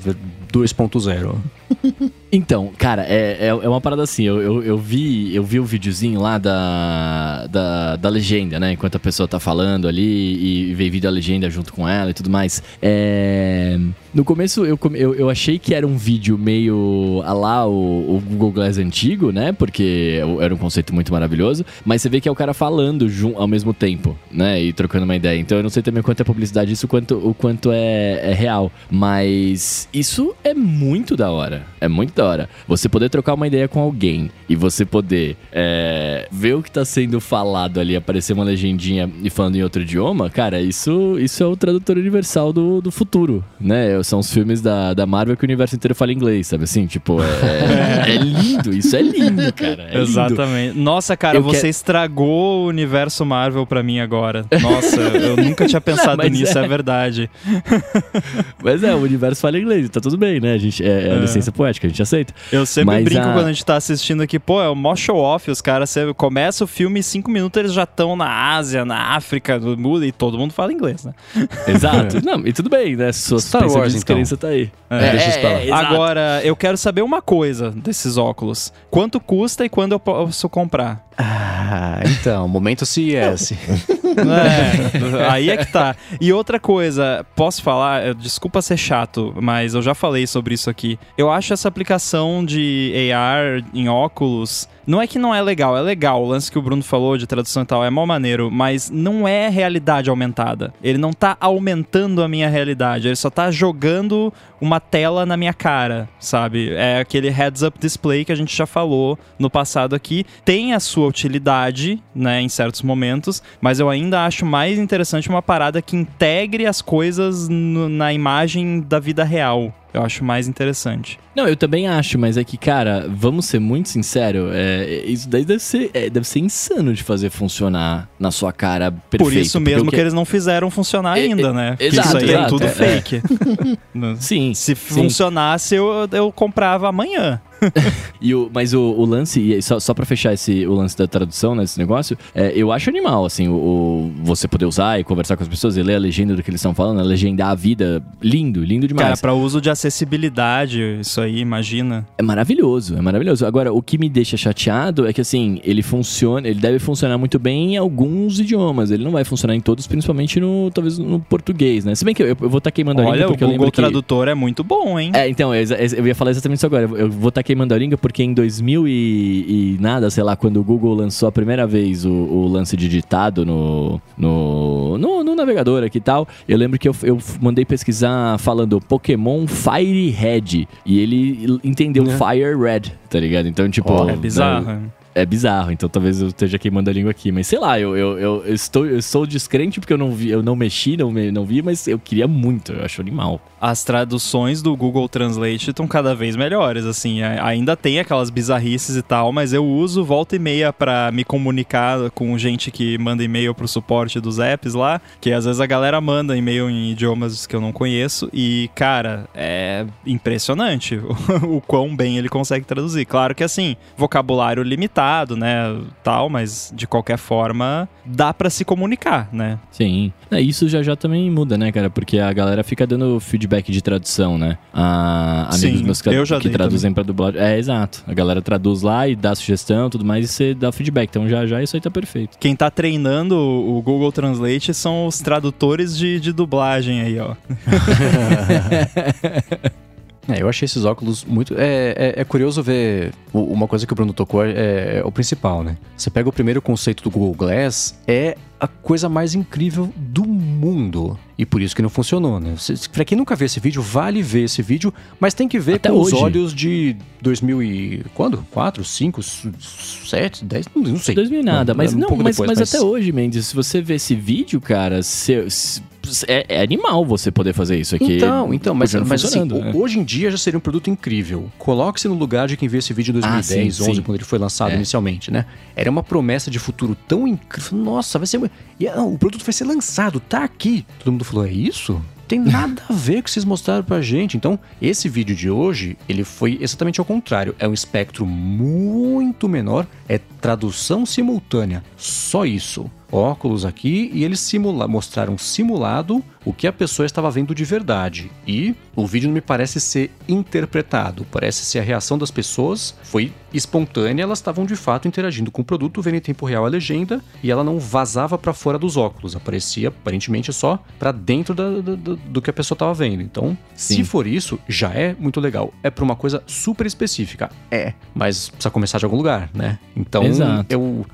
2.0. Então, cara, é, é, é uma parada assim, eu, eu, eu vi eu vi o videozinho lá da, da, da legenda, né? Enquanto a pessoa tá falando ali e veio vídeo da legenda junto com ela e tudo mais. É, no começo eu, eu, eu achei que era um vídeo meio a lá o, o Google Glass antigo, né? Porque era um conceito muito maravilhoso. Mas você vê que é o cara falando ao mesmo tempo, né? E trocando uma ideia. Então eu não sei também quanto é publicidade isso, quanto, o quanto é, é real. Mas isso é muito da hora. É muito da hora. Você poder trocar uma ideia com alguém e você poder é, ver o que tá sendo falado ali, aparecer uma legendinha e falando em outro idioma, cara, isso, isso é o tradutor universal do, do futuro, né? São os filmes da, da Marvel que o universo inteiro fala inglês, sabe assim? Tipo, é, é lindo, isso é lindo, cara. É Exatamente. Lindo. Nossa, cara, Eu você quero- estragou o universo Marvel pra mim agora. Nossa, eu nunca tinha pensado mas nisso, é. é. verdade. Mas é, o universo fala inglês, tá tudo bem, né? A gente, é, é a É. licença poética, a gente aceita. Eu sempre Mas brinco a- quando a gente tá assistindo aqui, pô, é o mó show off, os caras você começa o filme e cinco minutos eles já estão na Ásia, na África, no mundo, e todo mundo fala inglês, né? Exato. Não, e tudo bem, né? Sua Star Wars, de então. descrença tá aí. É, deixa isso pra lá. exato. Agora, eu quero saber uma coisa desses óculos. Quanto custa e quando eu posso comprar? Ah, então, momento CES. É, aí é que tá. E outra coisa, posso falar, desculpa ser chato, mas eu já falei sobre isso aqui. Eu acho essa aplicação de AR em óculos. Não é que não é legal, é legal. O lance que o Bruno falou de tradução e tal é mó maneiro, mas não é realidade aumentada. Ele não tá aumentando a minha realidade, ele só tá jogando uma tela na minha cara, sabe? É aquele heads-up display que a gente já falou no passado aqui. Tem a sua utilidade, né, em certos momentos, mas eu ainda acho mais interessante uma parada que integre as coisas no- na imagem da vida real. Eu acho mais interessante. Não, eu também acho, mas é que, cara, vamos ser muito sinceros, é, isso daí deve ser, é, deve ser insano de fazer funcionar na sua cara perfeito. Por isso mesmo o que eles não fizeram funcionar É, ainda, é, né? Que exato, isso aí é exato, tudo é, fake. Sim, Se funcionasse, eu, eu comprava amanhã. E o, mas o, o lance, e só, só pra fechar esse, o lance da tradução nesse negócio, é, eu acho animal, assim, o, o- você poder usar e conversar com as pessoas e ler a legenda do que eles estão falando, a legendar a vida, lindo, lindo demais. Cara, pra uso de acessibilidade, isso aí, imagina. É maravilhoso, é maravilhoso. Agora, o que me deixa chateado é que, assim, ele funciona, ele deve funcionar muito bem em alguns idiomas. Ele não vai funcionar em todos, principalmente no, talvez, no português, né? Se bem que eu, eu vou estar queimando a Olha, língua o porque eu Google lembro que... Tradutor é muito bom, hein? É, então, eu, eu ia falar exatamente isso agora. Eu vou estar queimando a língua porque em 2000 e, e nada, sei lá, quando o Google lançou a primeira vez o, o lance de ditado no, no, no, no navegador aqui e tal, eu lembro que eu, eu mandei pesquisar falando Pokémon Fire Red e ele entendeu É. Fire Red, tá ligado? Então, tipo... Ó, É bizarro. né, é bizarro, então talvez eu esteja queimando a língua aqui. Mas sei lá, eu, eu, eu, eu estou, eu sou descrente porque eu não vi, eu não mexi, não, me- não vi, mas eu queria muito, eu acho animal. As traduções do Google Translate estão cada vez melhores, assim. Ainda tem aquelas bizarrices e tal, mas eu uso volta e meia pra me comunicar com gente que manda e-mail pro suporte dos apps lá, que às vezes a galera manda e-mail em idiomas que eu não conheço e, cara, é impressionante o, quão bem ele consegue traduzir. Claro que assim, vocabulário limitado, né, tal, mas de qualquer forma dá pra se comunicar, né? Sim. É, isso já já também muda, né, cara? Porque a galera fica dando feedback de tradução, né? A, amigos Sim, meus que, eu já que traduzem pra dublagem. É, exato. A galera traduz lá e dá sugestão tudo mais e você dá feedback. Então já já isso aí tá perfeito. Quem tá treinando o Google Translate são os tradutores de, de dublagem aí, ó. É, eu achei esses óculos muito. É, é, é curioso ver. Uma coisa que o Bruno tocou é, é o principal, né? Você pega o primeiro conceito do Google Glass, é a coisa mais incrível do mundo. E por isso que não funcionou, né? Pra quem nunca viu esse vídeo, vale ver esse vídeo, mas tem que ver Até com os hoje. olhos de 2000 e... Quando? 4, 5, 7, 10? Não, sei. 2000 e nada, mas um não, mas, depois, mas até hoje, Mendes, se você ver esse vídeo, cara, cê- cê- é, é animal você poder fazer isso aqui. Então, então, mas, mas assim, né? hoje em dia já seria um produto incrível. Coloque-se no lugar de quem viu esse vídeo em 2010, Ah, sim, 11, sim. quando ele foi lançado É. inicialmente, né? Era uma promessa de futuro tão incrível. Nossa, vai ser. E, ah, o produto vai ser lançado, tá aqui. Todo mundo falou: é isso? Tem nada a ver com o que vocês mostraram pra gente. Então, esse vídeo de hoje, ele foi exatamente ao contrário. É um espectro muito menor, é tradução simultânea. Só isso. Óculos aqui e eles simula mostraram simulado o que a pessoa estava vendo de verdade. E o vídeo não me parece ser interpretado, parece ser a reação das pessoas foi espontânea, elas estavam de fato interagindo com o produto, vendo em tempo real a legenda e ela não vazava para fora dos óculos, aparecia aparentemente só para dentro da- da- do que a pessoa estava vendo. Então, se Sim. for isso, já é muito legal. É para uma coisa super específica, é, mas precisa começar de algum lugar, né? Então, Exato. eu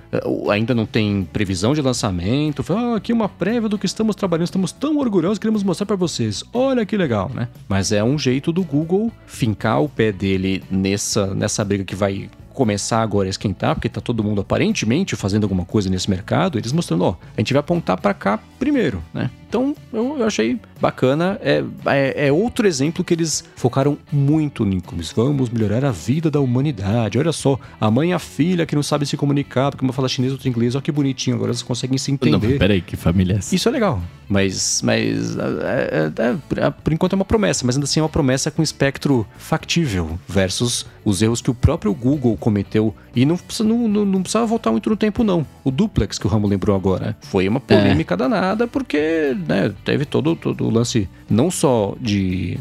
ainda não tem previsão de lançamento. Ah, aqui uma prévia do que estamos trabalhando, estamos tão orgulhosos, queremos mostrar para vocês. Olha que legal, né? Mas é um jeito do Google fincar o pé dele nessa, nessa briga que vai começar agora a esquentar, porque tá todo mundo aparentemente fazendo alguma coisa nesse mercado, eles mostrando, ó, a gente vai apontar para cá primeiro, né? Então eu, eu achei bacana. É, é, é, outro exemplo que eles focaram muito em vamos melhorar a vida da humanidade. Olha só, a mãe e a filha que não sabem se comunicar, porque uma fala chinês, outra inglês, olha que bonitinho, agora eles conseguem se entender. Não, peraí, que família é essa? Isso é legal, mas, mas é, é, é, por enquanto é uma promessa, mas ainda assim é uma promessa com espectro factível versus os erros que o próprio Google cometeu. E não, não, não, não precisava voltar muito no tempo, não. O duplex que o Ramo lembrou agora foi uma polêmica danada, porque né, teve todo, todo o lance não só de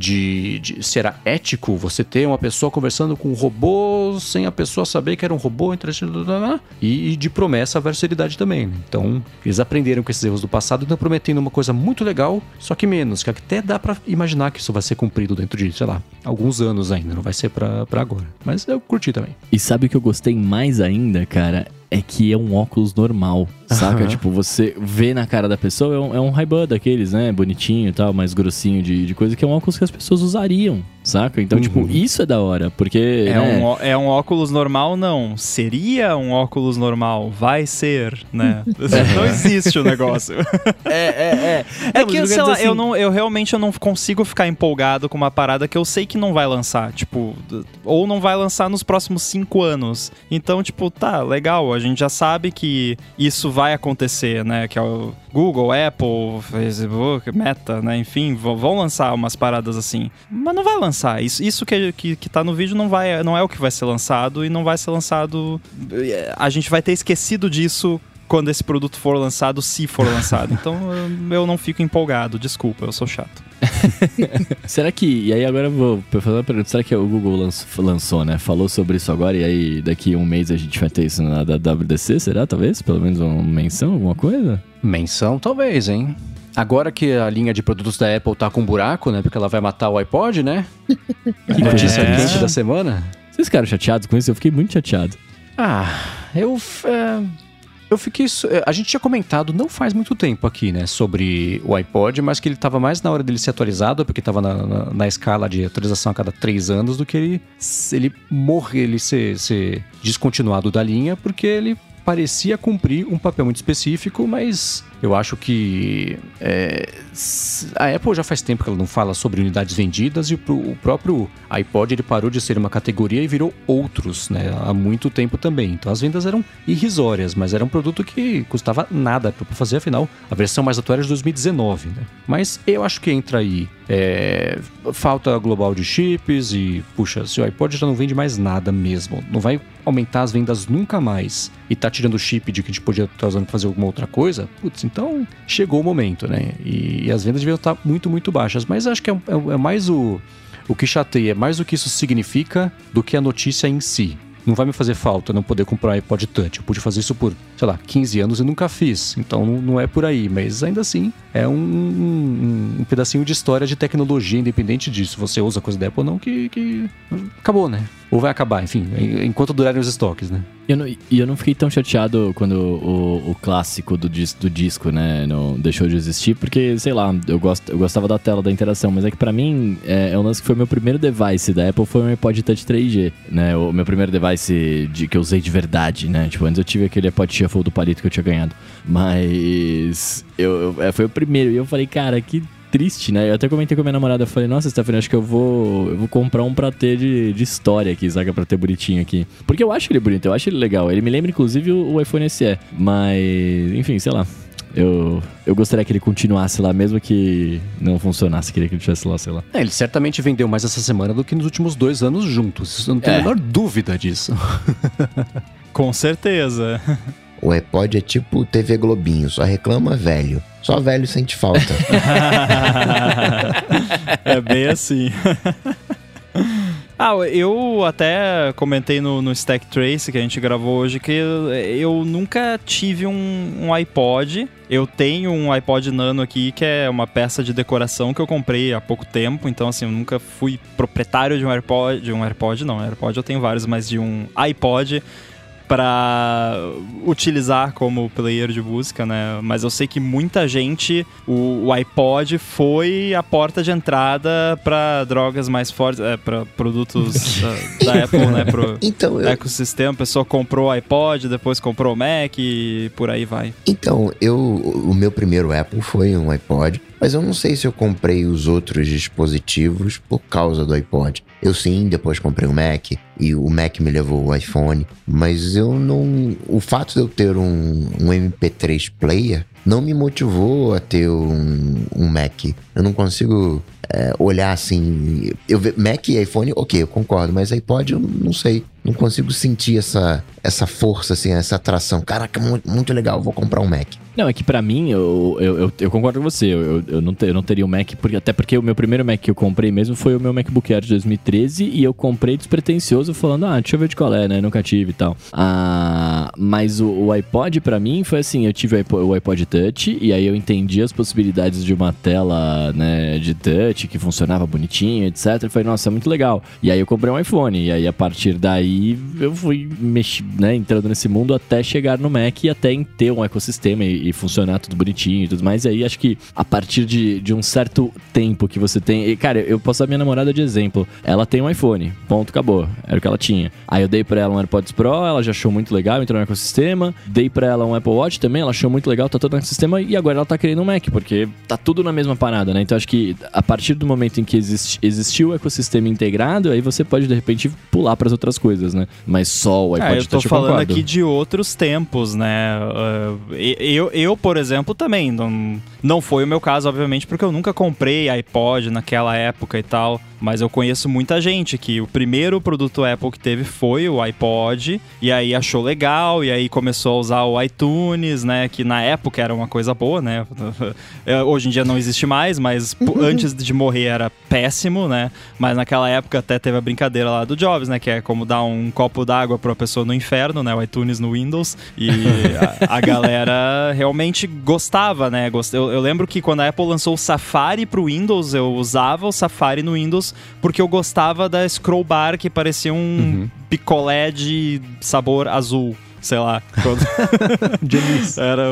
de, de será ético você ter uma pessoa conversando com um robô sem a pessoa saber que era um robô e, e de promessa a versatilidade também. Então, eles aprenderam com esses erros do passado e estão prometendo uma coisa muito legal, só que menos, que até dá para imaginar que isso vai ser cumprido dentro de, sei lá, alguns anos ainda, não vai ser para agora. Mas eu curti também. E sabe o que eu gostei mais ainda, cara? É que é um óculos normal, saca? Uhum. Tipo, você vê na cara da pessoa, é um, é um Ray-Ban daqueles, né? Bonitinho e tal, mais grossinho de, de coisa, que é um óculos que as pessoas usariam, saca? Então, tipo, uhum. tipo, isso é da hora, porque... É, né? um, é um óculos normal, não. Seria um óculos normal, vai ser, né? não existe o negócio. é, é, é. É que, sei lá, assim... eu, não, eu realmente eu não consigo ficar empolgado com uma parada que eu sei que não vai lançar, tipo... Ou não vai lançar nos próximos cinco anos. Então, tipo, tá, legal, a gente já sabe que isso vai acontecer, né? Que é o Google, Apple, Facebook, Meta, né? Enfim, vão lançar umas paradas assim. Mas não vai lançar. Isso, isso que, que, que tá no vídeo não, vai, não é o que vai ser lançado e não vai ser lançado. A gente vai ter esquecido disso quando esse produto for lançado, se for lançado. Então eu não fico empolgado, desculpa, eu sou chato. será que. E aí agora eu vou fazer uma pergunta. Será que o Google lançou, lançou, né? Falou sobre isso agora e aí daqui um mês a gente vai ter isso na WDC? Será? Talvez? Pelo menos uma menção, alguma coisa? Menção, talvez, hein? Agora que a linha de produtos da Apple tá com um buraco, né? Porque ela vai matar o iPod, né? Que notícia é. quente da semana. Vocês ficaram chateados com isso? Eu fiquei muito chateado. Ah, eu. É eu fiquei. É, a gente tinha comentado não faz muito tempo aqui, né, sobre o iPod, mas que ele estava mais na hora dele ser atualizado, porque estava na, na, na, escala de atualização a cada três anos, do que ele, ele morrer, ele ser, ser descontinuado da linha, porque ele parecia cumprir um papel muito específico, mas eu acho que é, a Apple já faz tempo que ela não fala sobre unidades vendidas e o próprio iPod ele parou de ser uma categoria e virou outros, né? Há muito tempo também. Então as vendas eram irrisórias, mas era um produto que custava nada para fazer, afinal a versão mais atual era de 2019, né? Mas eu acho que entra aí é, falta global de chips e puxa, se o iPod já não vende mais nada mesmo, não vai aumentar as vendas nunca mais e tá tirando o chip de que a gente podia estar tá usando para fazer alguma outra coisa, putz, então chegou o momento, né? E, e as vendas deviam estar muito, muito baixas. Mas acho que é, é, é mais o, o que chateia, é mais o que isso significa do que a notícia em si não vai me fazer falta não poder comprar iPod Touch. Eu pude fazer isso por, sei lá, 15 anos e nunca fiz. Então não, não é por aí. Mas ainda assim, é um, um, um, pedacinho de história de tecnologia, independente disso. Você usa coisa da Apple ou não, que, que acabou, né? Ou vai acabar, enfim, enquanto durarem os estoques, né? E eu não, eu não fiquei tão chateado quando o, o clássico do, dis, do disco, né, não deixou de existir, porque, sei lá, eu, gosto, eu gostava da tela da interação, mas é que para mim é, é um lance que foi meu primeiro device da Apple, foi o iPod Touch 3G, né? O meu primeiro device de, que eu usei de verdade, né? Tipo, antes eu tive aquele iPod Shuffle do palito que eu tinha ganhado. Mas eu, eu, é, foi o primeiro, e eu falei, cara, que triste, né? Eu até comentei com a minha namorada, eu falei, nossa, Stephanie, acho que eu vou, eu vou comprar um pra ter de, de história aqui, saca? Pra ter bonitinho aqui. Porque eu acho ele bonito, eu acho ele legal. Ele me lembra, inclusive, o, o iPhone SE. Mas, enfim, sei lá. Eu, eu gostaria que ele continuasse lá, mesmo que não funcionasse. Queria que ele estivesse lá, sei lá. É, ele certamente vendeu mais essa semana do que nos últimos dois anos juntos. Eu não tenho é. a menor dúvida disso. Com certeza. O iPod é tipo TV Globinho, só reclama velho. Só velho sente falta. é bem assim. Ah, eu até comentei no, no Stack Trace que a gente gravou hoje que eu nunca tive um, um, iPod. Eu tenho um iPod Nano aqui que é uma peça de decoração que eu comprei há pouco tempo. Então, assim, eu nunca fui proprietário de um AirPod. De um AirPod, não. AirPod eu tenho vários, mas de um iPod para utilizar como player de música, né? Mas eu sei que muita gente, o, o iPod foi a porta de entrada para drogas mais fortes, é, para produtos da, da, Apple, né? Pro então, eu... ecossistema. A pessoa comprou o iPod, depois comprou o Mac e por aí vai. Então, eu, o meu primeiro Apple foi um iPod. Mas eu não sei se eu comprei os outros dispositivos por causa do iPod. Eu sim, depois comprei o Mac e o Mac me levou o iPhone, mas eu não. O fato de eu ter um, um MP3 player não me motivou a ter um, um Mac. Eu não consigo é, olhar assim. Eu Mac e iPhone, ok, eu concordo, mas iPod eu não sei. Não consigo sentir essa, essa força, assim, essa atração. Caraca, muito, muito legal, vou comprar um Mac. Não, é que para mim, eu, eu, eu, eu, concordo com você. Eu, eu, não ter, eu não teria um Mac, porque, até porque o meu primeiro Mac que eu comprei mesmo foi o meu MacBook Air de 2013 e eu comprei despretensioso falando, ah, deixa eu ver de qual é, né? Nunca tive e tal. Ah, mas o, o iPod para mim foi assim, eu tive o iPod, o iPod Touch e aí eu entendi as possibilidades de uma tela, né, de touch que funcionava bonitinho, etc. E falei, nossa, é muito legal. E aí eu comprei um iPhone e aí a partir daí eu fui mexi, né, entrando nesse mundo até chegar no Mac e até em ter um ecossistema e, e funcionar tudo bonitinho e tudo mais. E aí acho que a partir de, de um certo tempo que você tem. E, cara, eu posso dar minha namorada de exemplo. Ela tem um iPhone, ponto, acabou. Era o que ela tinha. Aí eu dei pra ela um AirPods Pro, ela já achou muito legal, entrou no ecossistema. Dei pra ela um Apple Watch também, ela achou muito legal, tá todo no ecossistema. E agora ela tá querendo um Mac, porque tá tudo na mesma parada, né? Então acho que a partir do momento em que existe, existiu o ecossistema integrado, aí você pode de repente pular para as outras coisas, né? Mas só o iPod é, eu tô falando aqui de outros tempos, né? Uh, eu, por exemplo, também não, não foi o meu caso, obviamente, porque eu nunca comprei iPod naquela época e tal. Mas eu conheço muita gente que o primeiro produto Apple que teve foi o iPod, e aí achou legal, e aí começou a usar o iTunes, né? Que na época era uma coisa boa, né? É, hoje em dia não existe mais, mas uhum. antes de morrer era péssimo, né? Mas naquela época até teve a brincadeira lá do Jobs, né? Que é como dar um copo d'água pra uma pessoa no inferno, né? O iTunes no Windows. E a, a galera realmente gostava, né? Eu, eu lembro que quando a Apple lançou o Safari pro Windows, eu usava o Safari no Windows porque eu gostava da scroll bar que parecia um uhum. picolé de sabor azul sei lá. Quando... Era.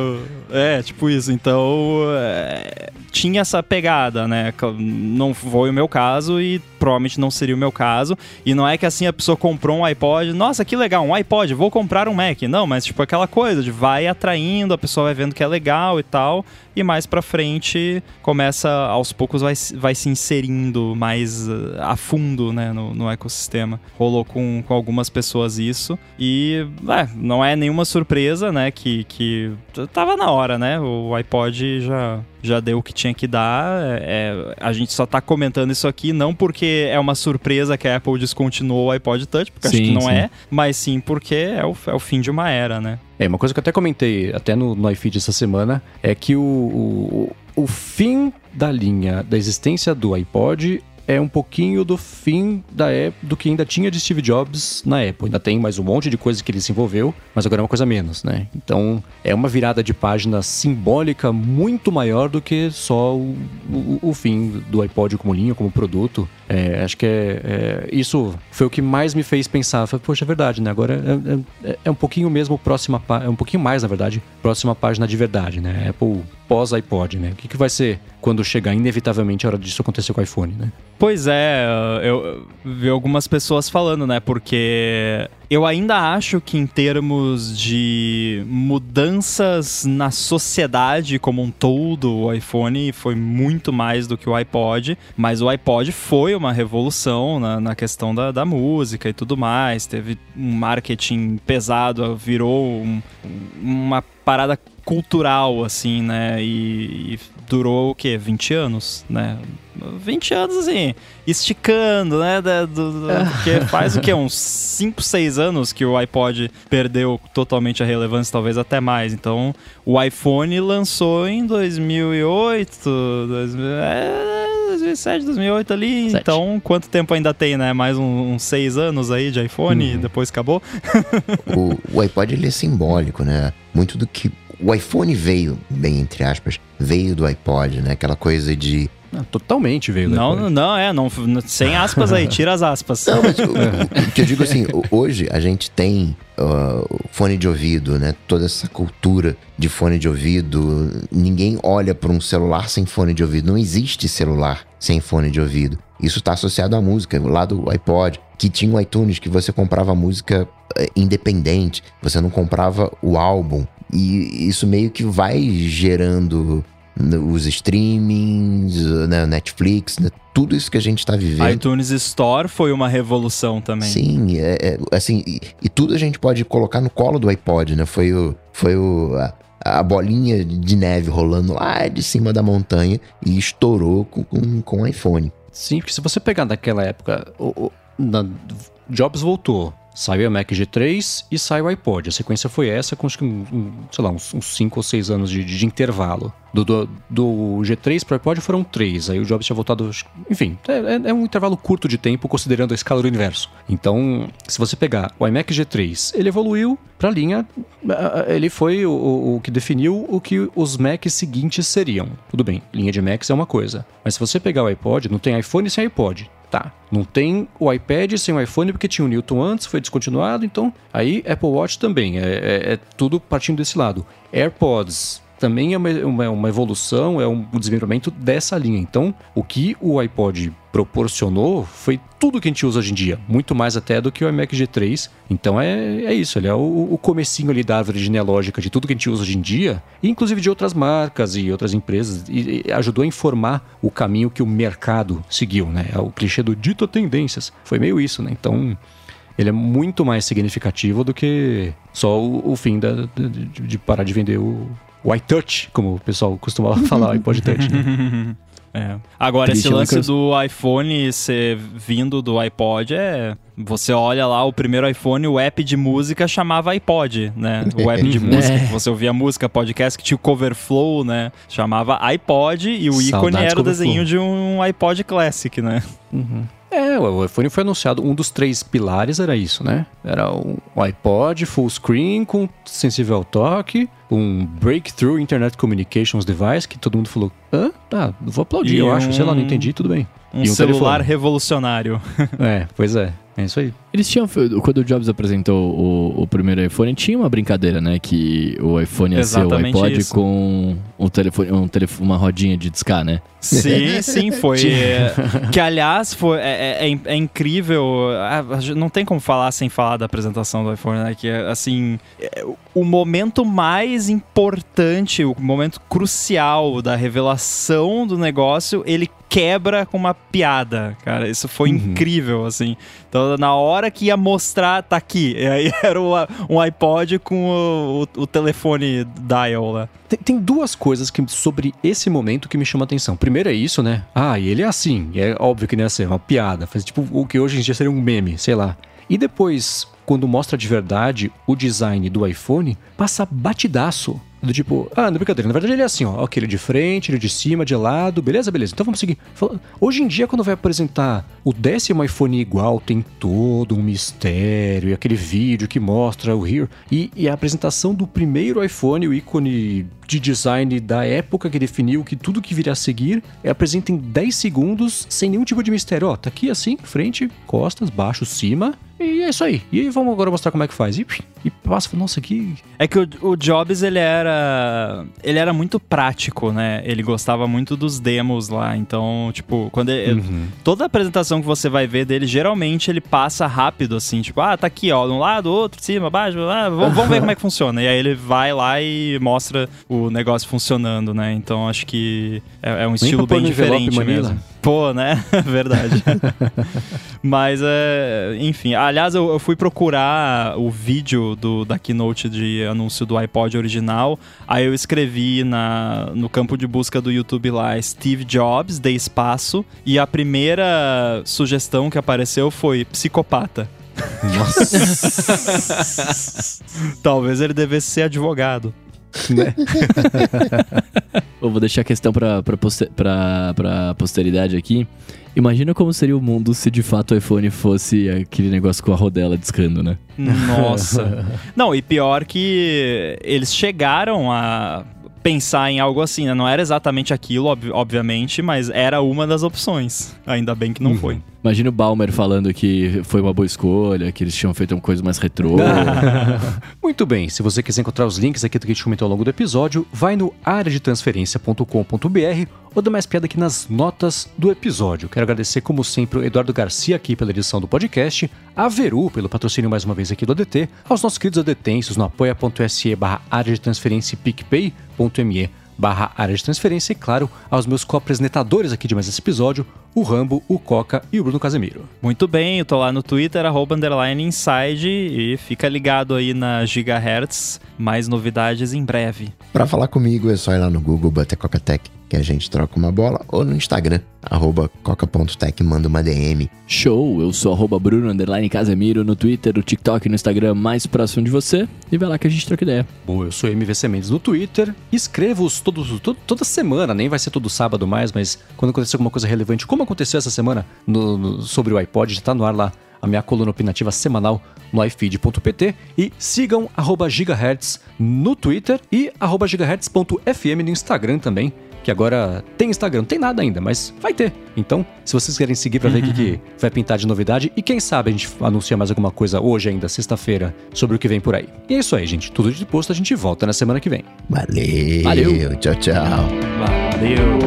É, tipo isso. Então. É... tinha essa pegada, né? Não foi o meu caso e provavelmente não seria o meu caso. E não é que assim a pessoa comprou um iPod, nossa, que legal, um iPod, vou comprar um Mac. Não, mas tipo aquela coisa de vai atraindo, a pessoa vai vendo que é legal e tal. E mais pra frente começa, aos poucos, vai, vai se inserindo mais uh, a fundo né, no, no ecossistema. Rolou com, com algumas pessoas isso. E é, não é nenhuma surpresa, né? Que, que tava na hora, né? O iPod já já deu o que tinha que dar. É, a gente só tá comentando isso aqui não porque é uma surpresa que a Apple descontinuou o iPod Touch, porque sim, acho que não sim. é, mas sim porque é o, é o fim de uma era, né? É, uma coisa que eu até comentei até no, no iFeed essa semana é que o, o, o fim da linha da existência do iPod é um pouquinho do fim da época, do que ainda tinha de Steve Jobs na Apple. Ainda tem mais um monte de coisa que ele se envolveu, mas agora é uma coisa menos, né? Então é uma virada de página simbólica muito maior do que só o, o, o fim do iPod como linha, como produto. É, acho que é, é, isso foi o que mais me fez pensar. Falei, Poxa, é verdade, né? Agora é, é, é um pouquinho mesmo próxima, é um pouquinho mais, na verdade, próxima página de verdade, né? Apple pós iPod, né? O que, que vai ser quando chegar inevitavelmente a hora disso acontecer com o iPhone, né? Pois é, eu vi algumas pessoas falando, né? Porque eu ainda acho que em termos de mudanças na sociedade como um todo, o iPhone foi muito mais do que o iPod, mas o iPod foi uma revolução na, na questão da, da música e tudo mais. Teve um marketing pesado, virou um, uma parada cultural, assim, né? E, e, durou o quê? 20 anos, né? 20 anos, assim, esticando, né? Do, do, porque faz o quê? Uns 5, 6 anos que o iPod perdeu totalmente a relevância, talvez até mais. Então, o iPhone lançou em 2008, 2000, é, 2007, 2008 ali. Sete. Então, quanto tempo ainda tem, né? Mais uns 6 anos aí de iPhone uhum. e depois acabou? o, o iPod, ele é simbólico, né? Muito do que o iPhone veio, bem entre aspas, veio do iPod, né? Aquela coisa de totalmente veio do Não, iPod. não, é, não, sem aspas aí, tira as aspas. Não, mas o, o- que eu digo assim, hoje a gente tem uh, fone de ouvido, né? Toda essa cultura de fone de ouvido. Ninguém olha para um celular sem fone de ouvido. Não existe celular sem fone de ouvido. Isso está associado à música, lá do iPod, que tinha o iTunes, que você comprava música eh, independente, você não comprava o álbum. E isso meio que vai gerando né, os streamings, né, Netflix, né, tudo isso que a gente está vivendo. iTunes Store foi uma revolução também. Sim, é, é, assim, e, e tudo a gente pode colocar no colo do iPod, né? Foi o, foi o, a, a bolinha de neve rolando lá de cima da montanha e estourou com, com, com o iPhone. Sim, porque se você pegar daquela época, o, o- na- Jobs voltou. Saiu o Mac G3 e saiu o iPod. A sequência foi essa, com sei lá, uns 5 ou 6 anos de, de intervalo. Do, do, do G3 para o iPod foram 3. Aí o Jobs tinha voltado. Enfim, é, é- é um intervalo curto de tempo, considerando a escala do universo. Então, se você pegar o iMac G3, ele evoluiu para a linha. Ele foi o, o- o que definiu o que os Macs seguintes seriam. Tudo bem, linha de Macs é uma coisa. Mas se você pegar o iPod, não tem iPhone sem iPod. Tá. Não tem o iPad sem o iPhone porque tinha o Newton antes, foi descontinuado, então aí Apple Watch também. É, é- é tudo partindo desse lado. AirPods também é uma, uma, uma evolução, é um desmembramento dessa linha. Então, o que o iPod proporcionou foi tudo que a gente usa hoje em dia, muito mais até do que o iMac G3. Então é, é isso, ele é o, o comecinho ali da árvore genealógica de tudo que a gente usa hoje em dia, inclusive de outras marcas e outras empresas, e, e ajudou a informar o caminho que o mercado seguiu, né? É o clichê do dito tendências. Foi meio isso, né? Então, ele é muito mais significativo do que só o, o fim da, de- de parar de vender o, o iTouch, como o pessoal costumava falar, o iPod Touch. Né? É. Agora, Triste, esse né, lance do iPhone ser vindo do iPod é. Você olha lá o primeiro iPhone, o app de música chamava iPod, né? O app de música, É. que você ouvia música, podcast, que tinha o Coverflow, né? Chamava iPod e o ícone Saudades era o desenho de um iPod Classic, né? É, o iPhone foi anunciado, um dos três pilares era isso, né? Era um iPod full screen com sensível ao toque, um Breakthrough Internet Communications Device, que todo mundo falou, hã? Tá, vou aplaudir, E eu acho, sei lá, não um- entendi, tudo bem. Um, E um celular telefone. revolucionário. É, pois é, é isso aí. Eles tinham, quando o Jobs apresentou o, o primeiro iPhone, tinha uma brincadeira, né? Que o iPhone ia ser o Exatamente iPod isso. com um telefone, um telefone, uma rodinha de discar, né? Sim, sim, foi. é, que aliás, foi, é, é- é incrível. a gente Não tem como falar sem falar da apresentação do iPhone, né? Que é assim. é, o momento mais importante, o momento crucial da revelação do negócio, ele quebra com uma piada, cara. Isso foi Uhum. incrível, assim. Então, na hora que ia mostrar, tá aqui. E aí era um iPod com o, o- o telefone dial lá. Tem, tem duas coisas que, sobre esse momento que me chamam a atenção. Primeiro é isso, né? Ah, e ele é assim. É óbvio que não ia ser uma piada. Faz tipo o que hoje em dia seria um meme, sei lá. E depois, quando mostra de verdade o design do iPhone, passa batidaço. Do tipo, ah, não é brincadeira. Na verdade, ele é assim, ó. Ok, ele de frente, ele de cima, de lado. Beleza, beleza. Então vamos seguir. Hoje em dia, quando vai apresentar o décimo iPhone igual, tem todo um mistério. E aquele vídeo que mostra o Here. E, e a apresentação do primeiro iPhone, o ícone de design da época que definiu que tudo que viria a seguir é apresenta em 10 segundos, sem nenhum tipo de mistério. Ó, tá aqui assim, frente, costas, baixo, cima. E é isso aí. E aí vamos agora mostrar como é que faz. E, e passa, nossa, que É que o, o Jobs, ele era. Ele era muito prático, né? Ele gostava muito dos demos lá. Então, tipo, quando ele- Toda apresentação que você vai ver dele, geralmente ele passa rápido, assim, tipo, ah, tá aqui, ó, de um lado, outro, cima, baixo, ah, vamos, vamos ver como é que funciona. E aí ele vai lá e mostra o negócio funcionando, né? Então acho que é, é um estilo bem diferente Manila. mesmo. Pô, né? Verdade. Mas, é, enfim. Aliás, eu, eu fui procurar o vídeo do, da keynote de anúncio do iPod original. Aí eu escrevi na, no campo de busca do YouTube lá Steve Jobs, de espaço. E a primeira sugestão que apareceu foi psicopata. Talvez ele devesse ser advogado. Eu vou deixar a questão pra, pra, poster, pra, pra posteridade aqui. Imagina como seria o mundo se de fato o iPhone fosse aquele negócio com a rodela discando, né? Nossa. Não, e pior que eles chegaram a pensar em algo assim, né? Não era exatamente aquilo, ob obviamente, mas era uma das opções. Ainda bem que não uhum. foi. Imagina o Balmer falando que foi uma boa escolha, que eles tinham feito uma coisa mais retrô. Muito bem, se você quiser encontrar os links aqui do que a gente comentou ao longo do episódio, vai no areadetransferência.com.br ou dá mais piada aqui nas notas do episódio. Quero agradecer, como sempre, o Eduardo Garcia aqui pela edição do podcast, a Veru pelo patrocínio mais uma vez aqui do ADT, aos nossos queridos adetensos no apoia.se barra área de transferência e picpay.me barra área de transferência e, claro, aos meus co-apresentadores aqui de mais esse episódio, o Rambo, o Coca e o Bruno Casemiro. Muito bem, eu tô lá no Twitter, arroba underline inside e fica ligado aí na Gigahertz, mais novidades em breve. Para falar comigo é só ir lá no Google, bater Coca-Tech que a gente troca uma bola, ou no Instagram, arroba coca.tech, manda uma DM. Show! Eu sou arroba Bruno Casemiro no Twitter, no TikTok e no Instagram mais próximo de você. E vai lá que a gente troca ideia. Bom, eu sou MVC Mendes no Twitter. Escrevo todos, todo, toda semana, nem vai ser todo sábado mais, mas quando acontecer alguma coisa relevante, como aconteceu essa semana no, no, sobre o iPod, já tá no ar lá a minha coluna opinativa semanal no ifeed.pt e sigam arroba gigahertz no Twitter e arroba gigahertz.fm no Instagram também que agora tem Instagram, não tem nada ainda, mas vai ter. Então, se vocês querem seguir para ver o que, que vai pintar de novidade e quem sabe a gente anuncia mais alguma coisa hoje ainda, sexta-feira, sobre o que vem por aí. E é isso aí, gente. Tudo de posto, a gente volta na semana que vem. Valeu. Valeu. Tchau, tchau. Valeu.